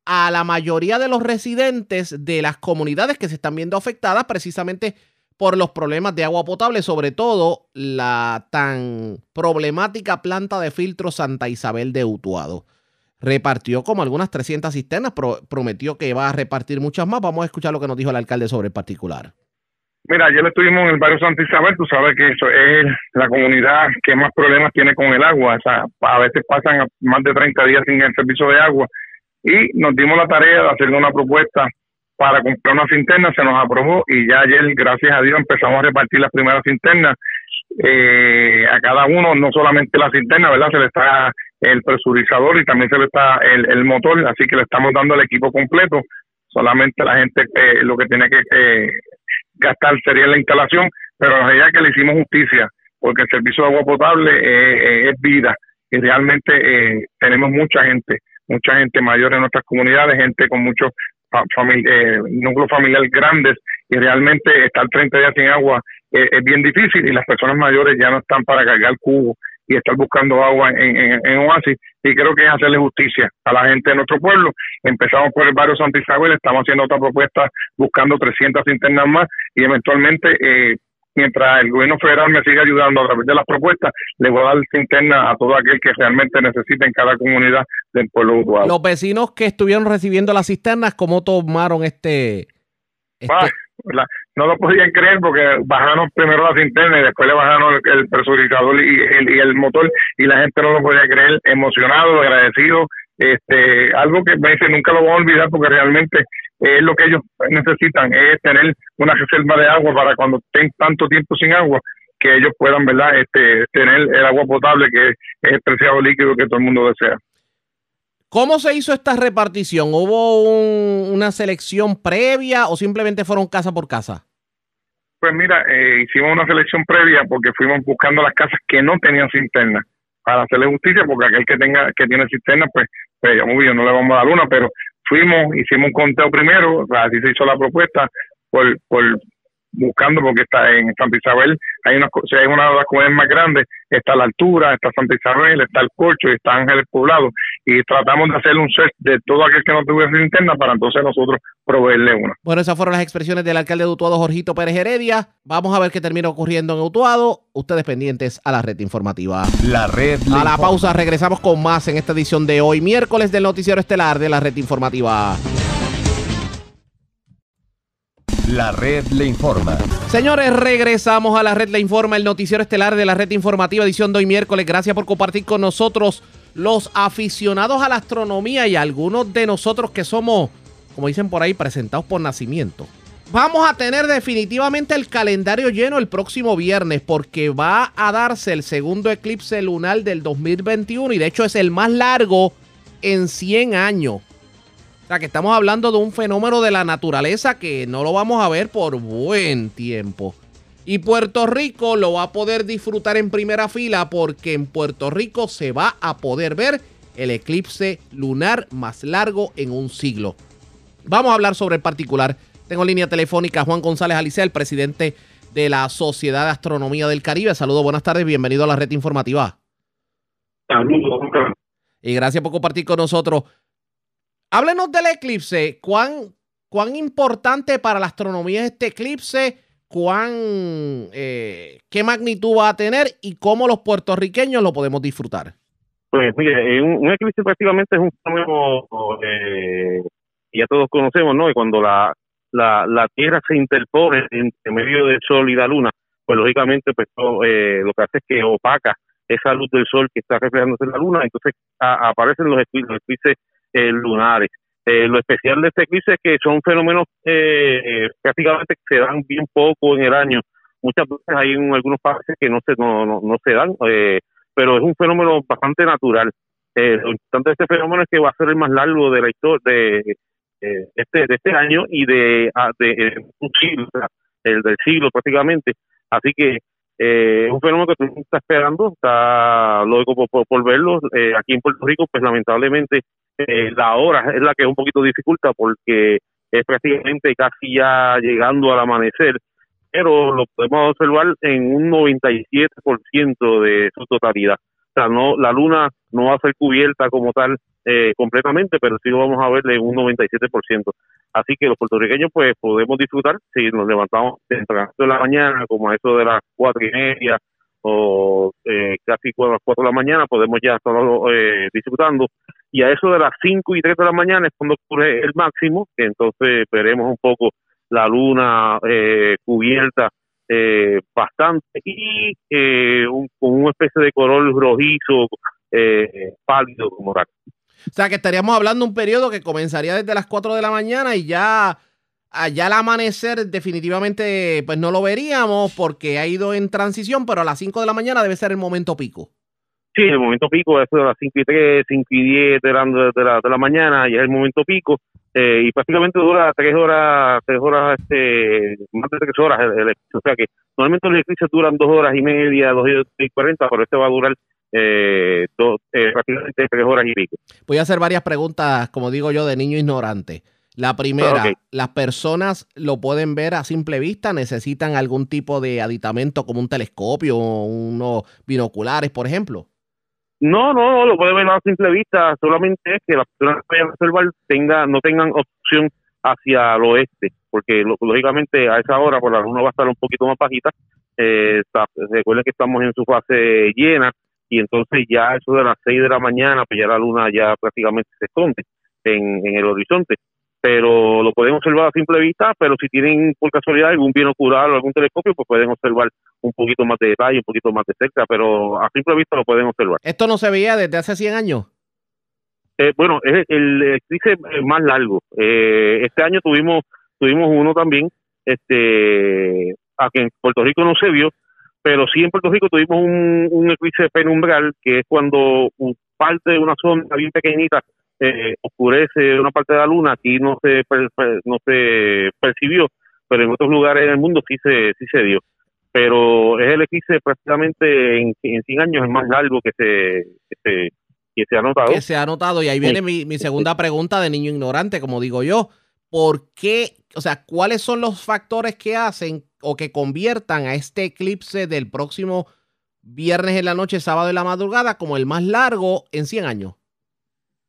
a la mayoría de los residentes de las comunidades que se están viendo afectadas precisamente por los problemas de agua potable, sobre todo la tan problemática planta de filtro Santa Isabel de Utuado repartió como algunas 300 cisternas, prometió que va a repartir muchas más. Vamos a escuchar lo que nos dijo el alcalde sobre el particular. Mira, ayer estuvimos en el barrio Santa Isabel, tú sabes que eso es la comunidad que más problemas tiene con el agua, o sea, a veces pasan más de 30 días sin el servicio de agua y nos dimos la tarea de hacer una propuesta para comprar una cisterna, se nos aprobó y ya ayer, gracias a Dios, empezamos a repartir las primeras cisternas eh, a cada uno, no solamente la cisterna, ¿verdad? Se le está el presurizador y también se le está el, motor, así que le estamos dando el equipo completo. Solamente la gente eh, lo que tiene que eh, gastar sería la instalación, pero la realidad que le hicimos justicia, porque el servicio de agua potable eh, es vida y realmente tenemos mucha gente, mucha gente mayor en nuestras comunidades, gente con muchos núcleos familiares grandes y realmente estar 30 días sin agua es bien difícil y las personas mayores ya no están para cargar cubo y estar buscando agua en, en, Oasis y creo que es hacerle justicia a la gente de nuestro pueblo. Empezamos por el barrio Santa Isabel, estamos haciendo otra propuesta buscando 300 internas más y eventualmente eh, mientras el gobierno federal me siga ayudando a través de las propuestas, le voy a dar interna a todo aquel que realmente necesite en cada comunidad del pueblo urbano. Los vecinos que estuvieron recibiendo las cisternas, ¿cómo tomaron este...? este no lo podían creer porque bajaron primero la cinterna y después le bajaron el, presurizador y el, y el motor y la gente no lo podía creer, emocionado, agradecido, este, algo que me dice nunca lo voy a olvidar porque realmente es lo que ellos necesitan, es tener una reserva de agua para cuando estén tanto tiempo sin agua, que ellos puedan, ¿verdad?, este, tener el agua potable que es el preciado líquido que todo el mundo desea. ¿Cómo se hizo esta repartición? ¿Hubo una selección previa o simplemente fueron casa por casa? Pues mira, eh, hicimos una selección previa porque fuimos buscando las casas que no tenían cisterna. para hacerle justicia, porque aquel que tenga que tiene cisterna, pues, pues bien, no le vamos a dar una, pero fuimos, hicimos un conteo primero, así se hizo la propuesta, por, por buscando porque está en Santa Isabel, hay una, si hay una de las comunidades más grandes, está la altura, está Santa Isabel, está el Corcho y está Ángeles Poblado, y tratamos de hacer un set de todo aquel que no tuviese interna para entonces nosotros proveerle una. Bueno, esas fueron las expresiones del alcalde de Utuado, Jorgito Pérez Heredia. Vamos a ver qué termina ocurriendo en Utuado. Ustedes pendientes a la red informativa. La red. A la pausa regresamos con más en esta edición de hoy, miércoles del noticiero estelar de la red informativa. La red le informa. Señores, regresamos a la red le informa, el noticiero estelar de la red informativa, edición de hoy miércoles. Gracias por compartir con nosotros los aficionados a la astronomía y algunos de nosotros que somos, como dicen por ahí, presentados por nacimiento. Vamos a tener definitivamente el calendario lleno el próximo viernes porque va a darse el segundo eclipse lunar del 2021 y de hecho es el más largo en 100 años. O sea, que estamos hablando de un fenómeno de la naturaleza que no lo vamos a ver por buen tiempo. Y Puerto Rico lo va a poder disfrutar en primera fila porque en Puerto Rico se va a poder ver el eclipse lunar más largo en un siglo. Vamos a hablar sobre el particular. Tengo línea telefónica a Juan González Alicia, el presidente de la Sociedad de Astronomía del Caribe. Saludos, buenas tardes, bienvenido a la red informativa. Saludos. Y gracias por compartir con nosotros. Háblenos del eclipse. ¿Cuán, cuán importante para la astronomía es este eclipse? ¿Cuán, eh, ¿Qué magnitud va a tener y cómo los puertorriqueños lo podemos disfrutar? Pues mire, un, un eclipse prácticamente es un fenómeno eh, ya todos conocemos, ¿no? Y cuando la, la, la Tierra se interpone entre medio del Sol y la Luna, pues lógicamente pues eh, lo que hace es que opaca esa luz del Sol que está reflejándose en la Luna, entonces aparecen los eclipses eh, lunares. Eh, lo especial de este eclipse es que son fenómenos eh, prácticamente que se dan bien poco en el año. Muchas veces hay en algunos países que no se no, no, se dan, pero es un fenómeno bastante natural. lo importante de este fenómeno es que va a ser el más largo de la historia de, este de este año y de, ah, de, un siglo, el del siglo prácticamente. Así que es un fenómeno que todo está esperando, está luego por, verlo. aquí en Puerto Rico, pues lamentablemente eh, la hora es la que es un poquito dificulta porque es prácticamente casi ya llegando al amanecer, pero lo podemos observar en un 97% de su totalidad. O sea, no, la luna no va a ser cubierta como tal eh, completamente, pero sí lo vamos a ver en un 97%. Así que los puertorriqueños pues podemos disfrutar si nos levantamos temprano de la mañana, como a eso de las cuatro y media o eh, casi a las cuatro de la mañana, podemos ya estar eh, disfrutando y a eso de las 5 y 3 de la mañana es cuando ocurre el máximo, entonces veremos un poco la luna eh, cubierta eh, bastante y eh, un, con una especie de color rojizo pálido como tal. O sea que estaríamos hablando de un periodo que comenzaría desde las 4 de la mañana y ya allá al amanecer definitivamente pues no lo veríamos porque ha ido en transición, pero a las 5 de la mañana debe ser el momento pico. Sí, el momento pico es de las 5 y 3, 5 y 10 de la, de la, mañana, y es el momento pico, eh, y prácticamente dura 3 horas, 3 horas, este, más de 3 horas el, O sea que normalmente los eclipses duran 2 horas y media, 2 horas y 40, pero este va a durar eh, eh, prácticamente 3 horas y pico. Voy a hacer varias preguntas, como digo yo, de niño ignorante. La primera, ¿las personas lo pueden ver a simple vista? ¿Necesitan algún tipo de aditamento como un telescopio o unos binoculares, por ejemplo? No, no, lo puede ver a simple vista, solamente es que las personas que vayan a observar tenga, no tengan opción hacia el oeste, porque lógicamente a esa hora por la luna va a estar un poquito más bajita. Eh, recuerden que estamos en su fase llena y entonces ya eso de las 6 de la mañana, pues ya la luna ya prácticamente se esconde en, en el horizonte pero lo pueden observar a simple vista, pero si tienen por casualidad algún binocular o algún telescopio, pues pueden observar un poquito más de detalle, un poquito más de cerca, pero a simple vista lo pueden observar. ¿Esto no se veía desde hace 100 años? Eh, bueno, es el eclipse más largo. Eh, este año tuvimos tuvimos uno también, este, aquí en Puerto Rico no se vio, pero sí en Puerto Rico tuvimos un, un eclipse penumbral, que es cuando parte de una zona bien pequeñita eh, oscurece una parte de la luna, aquí no se no se percibió, pero en otros lugares del mundo sí se sí se dio. pero es el eclipse prácticamente en, en 100 años el más largo que se, que se, que se ha notado. Que se ha notado, y ahí viene mi, mi segunda pregunta de niño ignorante, como digo yo. ¿Por qué, o sea, cuáles son los factores que hacen o que conviertan a este eclipse del próximo viernes en la noche, sábado en la madrugada, como el más largo en 100 años?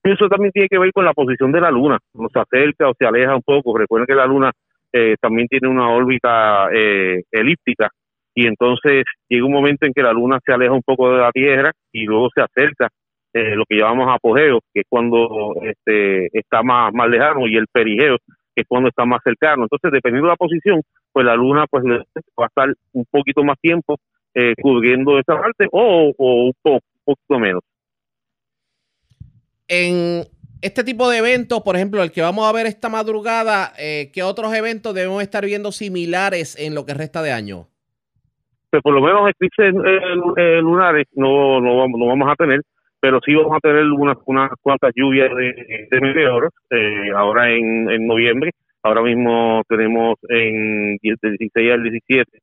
Eso también tiene que ver con la posición de la luna, se acerca o se aleja un poco. Recuerden que la luna eh, también tiene una órbita eh, elíptica y entonces llega un momento en que la luna se aleja un poco de la Tierra y luego se acerca eh, lo que llamamos apogeo, que es cuando este, está más, más lejano, y el perigeo, que es cuando está más cercano. Entonces, dependiendo de la posición, pues la luna pues va a estar un poquito más tiempo eh, cubriendo esta parte o, o un, poco, un poquito menos. En este tipo de eventos, por ejemplo, el que vamos a ver esta madrugada, eh, ¿qué otros eventos debemos estar viendo similares en lo que resta de año? Pues por lo menos eclipses eh, lunares no, no, vamos, no vamos a tener, pero sí vamos a tener unas, unas cuantas lluvias de, de meteoros eh, ahora en, en noviembre. Ahora mismo tenemos en del 16 al 17,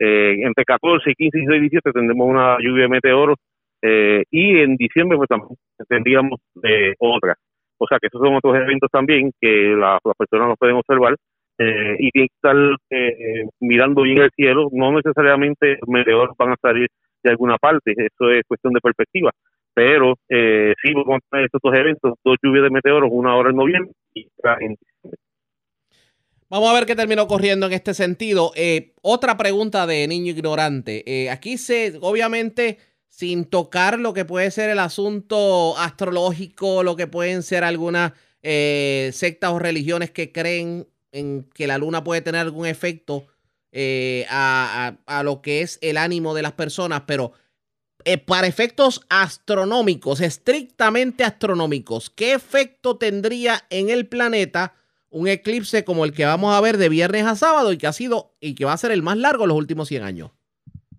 eh, entre 14, 15, 16 y 17 tendremos una lluvia de meteoros eh, y en diciembre pues también tendríamos eh, otra. O sea que esos son otros eventos también que la- las personas nos pueden observar eh, y tienen que estar mirando bien el cielo. No necesariamente los meteoros van a salir de alguna parte, eso es cuestión de perspectiva. Pero eh, sí vamos a estos eventos, dos lluvias de meteoros, una ahora en noviembre y otra en Vamos a ver qué terminó corriendo en este sentido. Eh, otra pregunta de niño ignorante. Eh, aquí se, obviamente, sin tocar lo que puede ser el asunto astrológico, lo que pueden ser algunas eh, sectas o religiones que creen en que la luna puede tener algún efecto a- a lo que es el ánimo de las personas, pero eh, para efectos astronómicos, estrictamente astronómicos, ¿qué efecto tendría en el planeta un eclipse como el que vamos a ver de viernes a sábado y que ha sido y que va a ser el más largo en los últimos 100 años?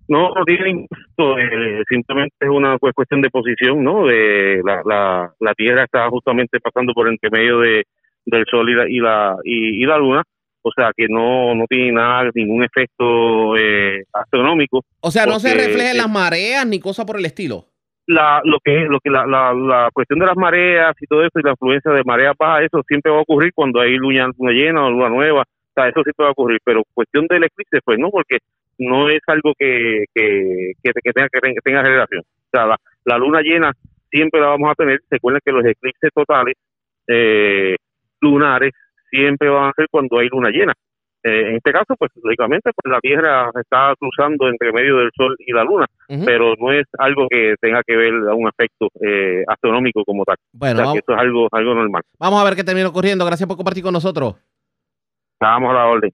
No, no eh, simplemente es una cuestión de posición, ¿no? De la, la, la Tierra está justamente pasando por entre medio de, del Sol y la, y la, y la Luna, o sea que no, no tiene nada, ningún efecto eh, astronómico. O sea, no se porque, refleja en eh, las mareas ni cosa por el estilo. la, lo que lo que la, la, la cuestión de las mareas y todo eso y la influencia de marea baja eso siempre va a ocurrir cuando hay luna, luna llena o luna nueva o sea, eso siempre va a ocurrir pero cuestión del eclipse pues no porque no es algo que que, que, que tenga, que tenga relación o sea la, la luna llena siempre la vamos a tener recuerden que los eclipses totales eh, lunares siempre van a ser cuando hay luna llena Eh, en este caso, pues lógicamente, pues la Tierra está cruzando entre medio del Sol y la Luna, pero no es algo que tenga que ver a un efecto eh, astronómico como tal. Bueno, o sea, vamos- que eso es algo, algo normal. Vamos a ver qué terminó ocurriendo. Gracias por compartir con nosotros. Vamos a la orden.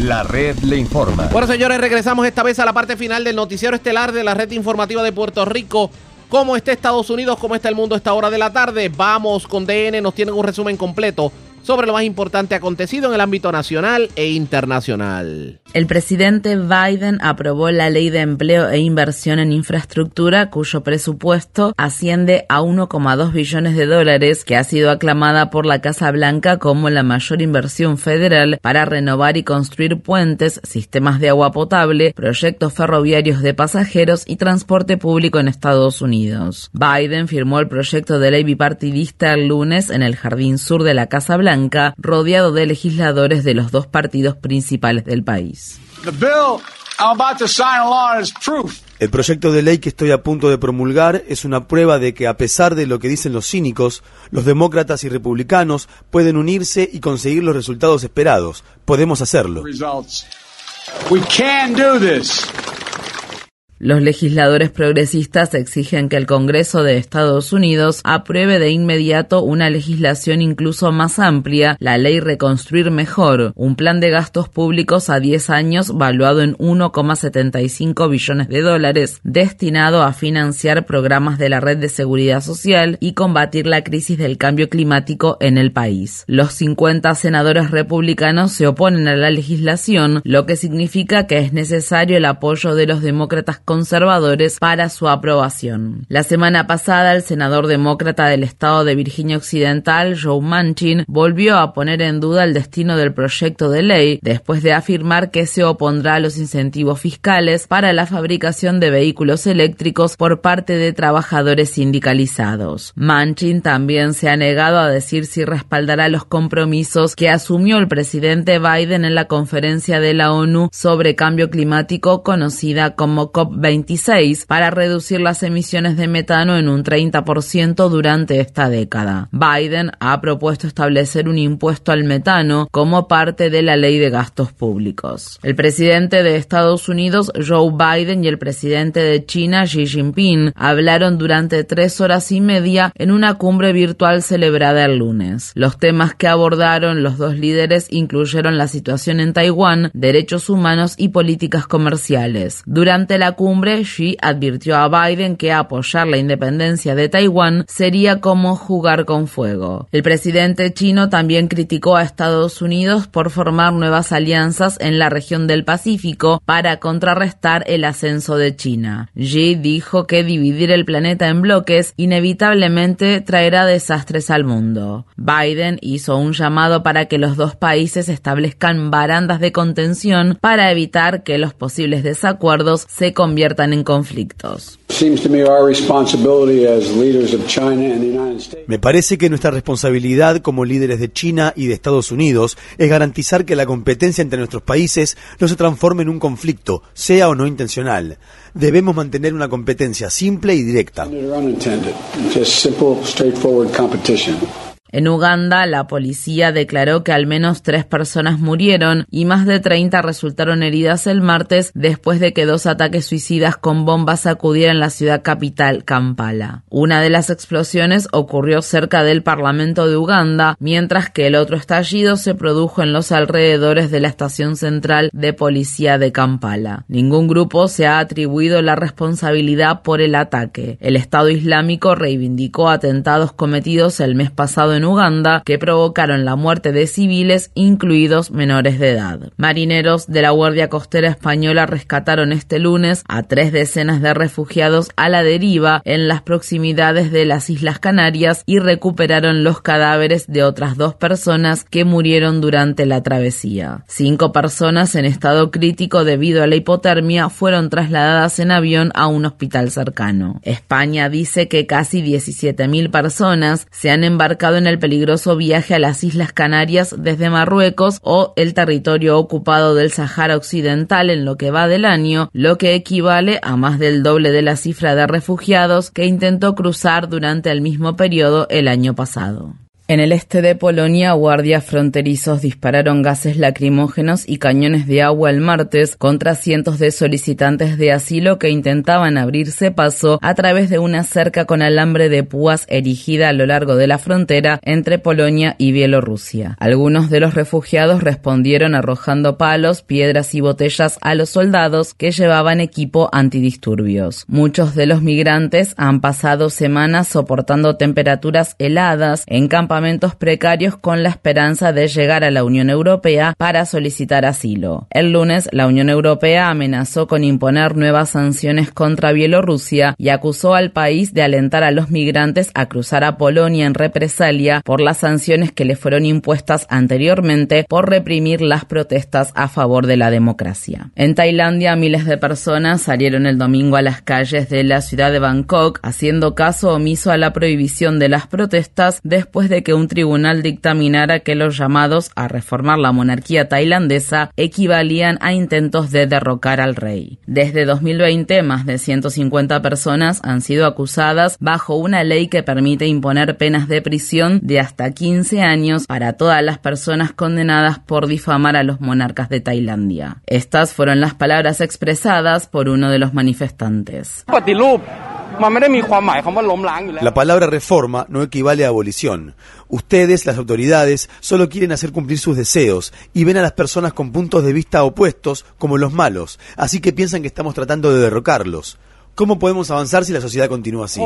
La red le informa. Bueno, señores, regresamos esta vez a la parte final del noticiero estelar de la red informativa de Puerto Rico. ¿Cómo está Estados Unidos? ¿Cómo está el mundo a esta hora de la tarde? Vamos con DN, nos tienen un resumen completo sobre lo más importante acontecido en el ámbito nacional e internacional. El presidente Biden aprobó la ley de empleo e inversión en infraestructura cuyo presupuesto asciende a 1,2 billones de dólares, que ha sido aclamada por la Casa Blanca como la mayor inversión federal para renovar y construir puentes, sistemas de agua potable, proyectos ferroviarios de pasajeros y transporte público en Estados Unidos. Biden firmó el proyecto de ley bipartidista el lunes en el jardín sur de la Casa Blanca, rodeado de legisladores de los dos partidos principales del país. The bill I'm about to sign a law is proof El proyecto de ley que estoy a punto de promulgar es una prueba de que a pesar de lo que dicen los cínicos, los demócratas y republicanos pueden unirse y conseguir los resultados esperados. Podemos hacerlo. results. We can do this. Los legisladores progresistas exigen que el Congreso de Estados Unidos apruebe de inmediato una legislación incluso más amplia, la ley Reconstruir Mejor, un plan de gastos públicos a 10 años valuado en 1,75 billones de dólares, destinado a financiar programas de la red de seguridad social y combatir la crisis del cambio climático en el país. Los 50 senadores republicanos se oponen a la legislación, lo que significa que es necesario el apoyo de los demócratas conservadores para su aprobación. La semana pasada, el senador demócrata del estado de Virginia Occidental, Joe Manchin, volvió a poner en duda el destino del proyecto de ley después de afirmar que se opondrá a los incentivos fiscales para la fabricación de vehículos eléctricos por parte de trabajadores sindicalizados. Manchin también se ha negado a decir si respaldará los compromisos que asumió el presidente Biden en la conferencia de la ONU sobre cambio climático conocida como COP26 para reducir las emisiones de metano en un 30% durante esta década. Biden ha propuesto establecer un impuesto al metano como parte de la ley de gastos públicos. El presidente de Estados Unidos, Joe Biden, y el presidente de China, Xi Jinping, hablaron durante tres horas y media en una cumbre virtual celebrada el lunes. Los temas que abordaron los dos líderes incluyeron la situación en Taiwán, derechos humanos y políticas comerciales. Durante la cumbre, Xi advirtió a Biden que apoyar la independencia de Taiwán sería como jugar con fuego. El presidente chino también criticó a Estados Unidos por formar nuevas alianzas en la región del Pacífico para contrarrestar el ascenso de China. Xi dijo que dividir el planeta en bloques inevitablemente traerá desastres al mundo. Biden hizo un llamado para que los dos países establezcan barandas de contención para evitar que los posibles desacuerdos se conviertan en conflictos. Me parece que nuestra responsabilidad como líderes de China y de Estados Unidos es garantizar que la competencia entre nuestros países no se transforme en un conflicto, sea o no intencional. Debemos mantener una competencia simple y directa. En Uganda, la policía declaró que al menos tres personas murieron y más de 30 resultaron heridas el martes después de que dos ataques suicidas con bombas sacudieran la ciudad capital, Kampala. Una de las explosiones ocurrió cerca del Parlamento de Uganda, mientras que el otro estallido se produjo en los alrededores de la estación central de policía de Kampala. Ningún grupo se ha atribuido la responsabilidad por el ataque. El Estado Islámico reivindicó atentados cometidos el mes pasado en Uganda que provocaron la muerte de civiles, incluidos menores de edad. Marineros de la Guardia Costera Española rescataron este lunes a tres decenas de refugiados a la deriva en las proximidades de las Islas Canarias y recuperaron los cadáveres de otras dos personas que murieron durante la travesía. Cinco personas en estado crítico debido a la hipotermia fueron trasladadas en avión a un hospital cercano. España dice que casi 17.000 personas se han embarcado en el peligroso viaje a las Islas Canarias desde Marruecos o el territorio ocupado del Sahara Occidental en lo que va del año, lo que equivale a más del doble de la cifra de refugiados que intentó cruzar durante el mismo periodo el año pasado. En el este de Polonia, guardias fronterizos dispararon gases lacrimógenos y cañones de agua el martes contra cientos de solicitantes de asilo que intentaban abrirse paso a través de una cerca con alambre de púas erigida a lo largo de la frontera entre Polonia y Bielorrusia. Algunos de los refugiados respondieron arrojando palos, piedras y botellas a los soldados que llevaban equipo antidisturbios. Muchos de los migrantes han pasado semanas soportando temperaturas heladas en campamentos precarios con la esperanza de llegar a la Unión Europea para solicitar asilo. El lunes, la Unión Europea amenazó con imponer nuevas sanciones contra Bielorrusia y acusó al país de alentar a los migrantes a cruzar a Polonia en represalia por las sanciones que le fueron impuestas anteriormente por reprimir las protestas a favor de la democracia. En Tailandia, miles de personas salieron el domingo a las calles de la ciudad de Bangkok haciendo caso omiso a la prohibición de las protestas después de que un tribunal dictaminara que los llamados a reformar la monarquía tailandesa equivalían a intentos de derrocar al rey. Desde 2020, más de 150 personas han sido acusadas bajo una ley que permite imponer penas de prisión de hasta 15 años para todas las personas condenadas por difamar a los monarcas de Tailandia. Estas fueron las palabras expresadas por uno de los manifestantes. La palabra reforma no equivale a abolición. Ustedes, las autoridades, solo quieren hacer cumplir sus deseos y ven a las personas con puntos de vista opuestos como los malos, así que piensan que estamos tratando de derrocarlos. ¿Cómo podemos avanzar si la sociedad continúa así?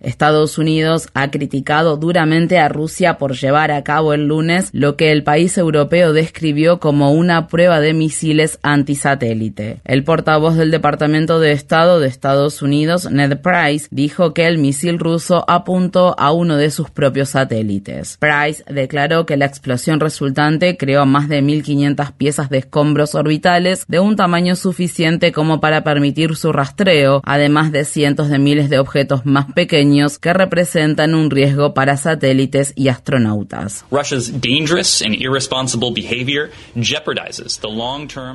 Estados Unidos ha criticado duramente a Rusia por llevar a cabo el lunes lo que el país europeo describió como una prueba de misiles antisatélite. El portavoz del Departamento de Estado de Estados Unidos, Ned Price, dijo que el misil ruso apuntó a uno de sus propios satélites. Price declaró que la explosión resultante creó más de 1.500 piezas de escombros orbitales de un tamaño suficiente como para permitir su rastreo, además de cientos de miles de objetos más pequeños que representan un riesgo para satélites y astronautas.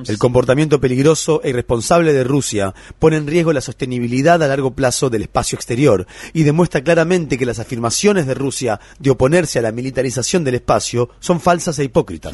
El comportamiento peligroso e irresponsable de Rusia pone en riesgo la sostenibilidad a largo plazo del espacio exterior y demuestra claramente que las afirmaciones de Rusia de oponerse a la militarización del espacio son falsas e hipócritas.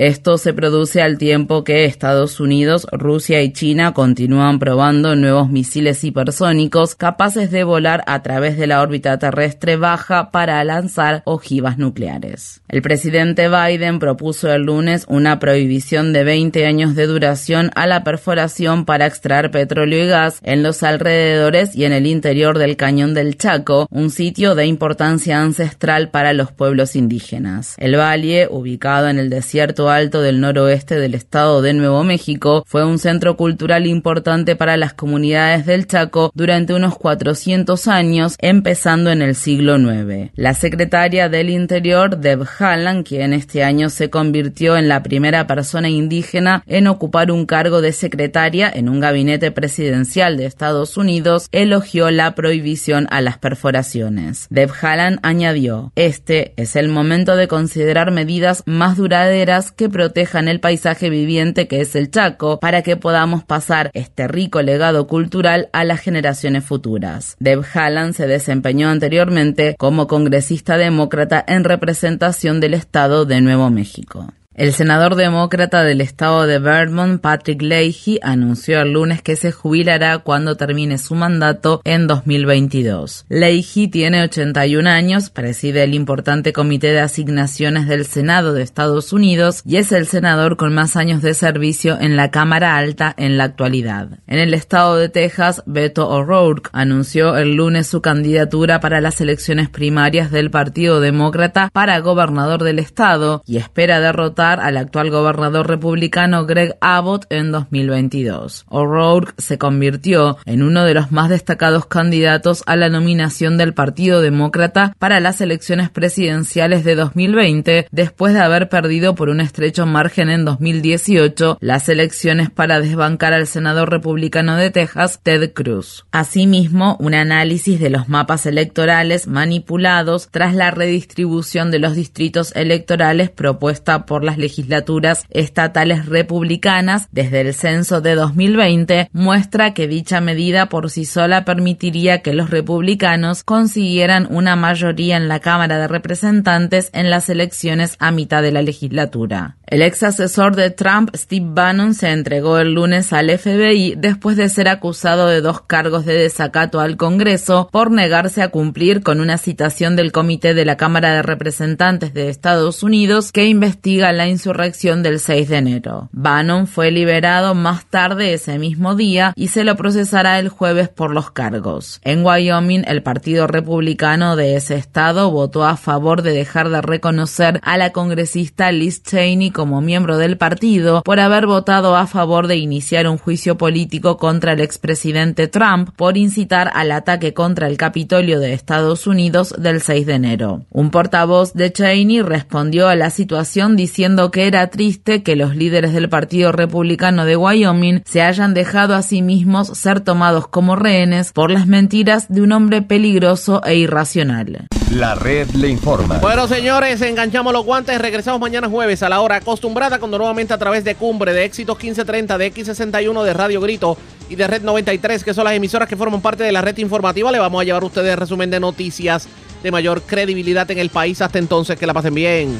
Esto se produce al tiempo que Estados Unidos, Rusia y China continúan probando nuevos misiles hipersónicos capaces de volar a través de la órbita terrestre baja para lanzar ojivas nucleares. El presidente Biden propuso el lunes una prohibición de 20 años de duración a la perforación para extraer petróleo y gas en los alrededores y en el interior del cañón del Chaco, un sitio de importancia ancestral para los pueblos indígenas. El valle, ubicado en el desierto alto del noroeste del estado de Nuevo México, fue un centro cultural importante para las comunidades del Chaco durante unos 400 años, empezando en el siglo IX. La secretaria del Interior, Deb Haaland, quien este año se convirtió en la primera persona indígena en ocupar un cargo de secretaria en un gabinete presidencial de Estados Unidos, elogió la prohibición a las perforaciones. Deb Haaland añadió, este es el momento de considerar medidas más duraderas que protejan el paisaje viviente que es el Chaco para que podamos pasar este rico legado cultural a las generaciones futuras. Deb Haaland se desempeñó anteriormente como congresista demócrata en representación del estado de Nuevo México. El senador demócrata del estado de Vermont, Patrick Leahy, anunció el lunes que se jubilará cuando termine su mandato en 2022. Leahy tiene 81 años, preside el importante comité de asignaciones del Senado de Estados Unidos y es el senador con más años de servicio en la Cámara Alta en la actualidad. En el estado de Texas, Beto O'Rourke anunció el lunes su candidatura para las elecciones primarias del Partido Demócrata para gobernador del estado y espera derrotar al actual gobernador republicano Greg Abbott en 2022. O'Rourke se convirtió en uno de los más destacados candidatos a la nominación del Partido Demócrata para las elecciones presidenciales de 2020 después de haber perdido por un estrecho margen en 2018 las elecciones para desbancar al senador republicano de Texas, Ted Cruz. Asimismo, un análisis de los mapas electorales manipulados tras la redistribución de los distritos electorales propuesta por la legislaturas estatales republicanas desde el censo de 2020 muestra que dicha medida por sí sola permitiría que los republicanos consiguieran una mayoría en la Cámara de Representantes en las elecciones a mitad de la legislatura. El ex asesor de Trump, Steve Bannon, se entregó el lunes al FBI después de ser acusado de dos cargos de desacato al Congreso por negarse a cumplir con una citación del Comité de la Cámara de Representantes de Estados Unidos que investiga la insurrección del 6 de enero. Bannon fue liberado más tarde ese mismo día y se lo procesará el jueves por los cargos. En Wyoming, el Partido Republicano de ese estado votó a favor de dejar de reconocer a la congresista Liz Cheney como miembro del partido por haber votado a favor de iniciar un juicio político contra el expresidente Trump por incitar al ataque contra el Capitolio de Estados Unidos del 6 de enero. Un portavoz de Cheney respondió a la situación diciendo que era triste que los líderes del Partido Republicano de Wyoming se hayan dejado a sí mismos ser tomados como rehenes por las mentiras de un hombre peligroso e irracional. La red le informa. Bueno, señores, enganchamos los guantes. Regresamos mañana jueves a la hora acostumbrada, cuando nuevamente a través de Cumbre, de Éxitos 1530, de X61, de Radio Grito y de Red 93, que son las emisoras que forman parte de la red informativa, le vamos a llevar a ustedes resumen de noticias de mayor credibilidad en el país. Hasta entonces, que la pasen bien.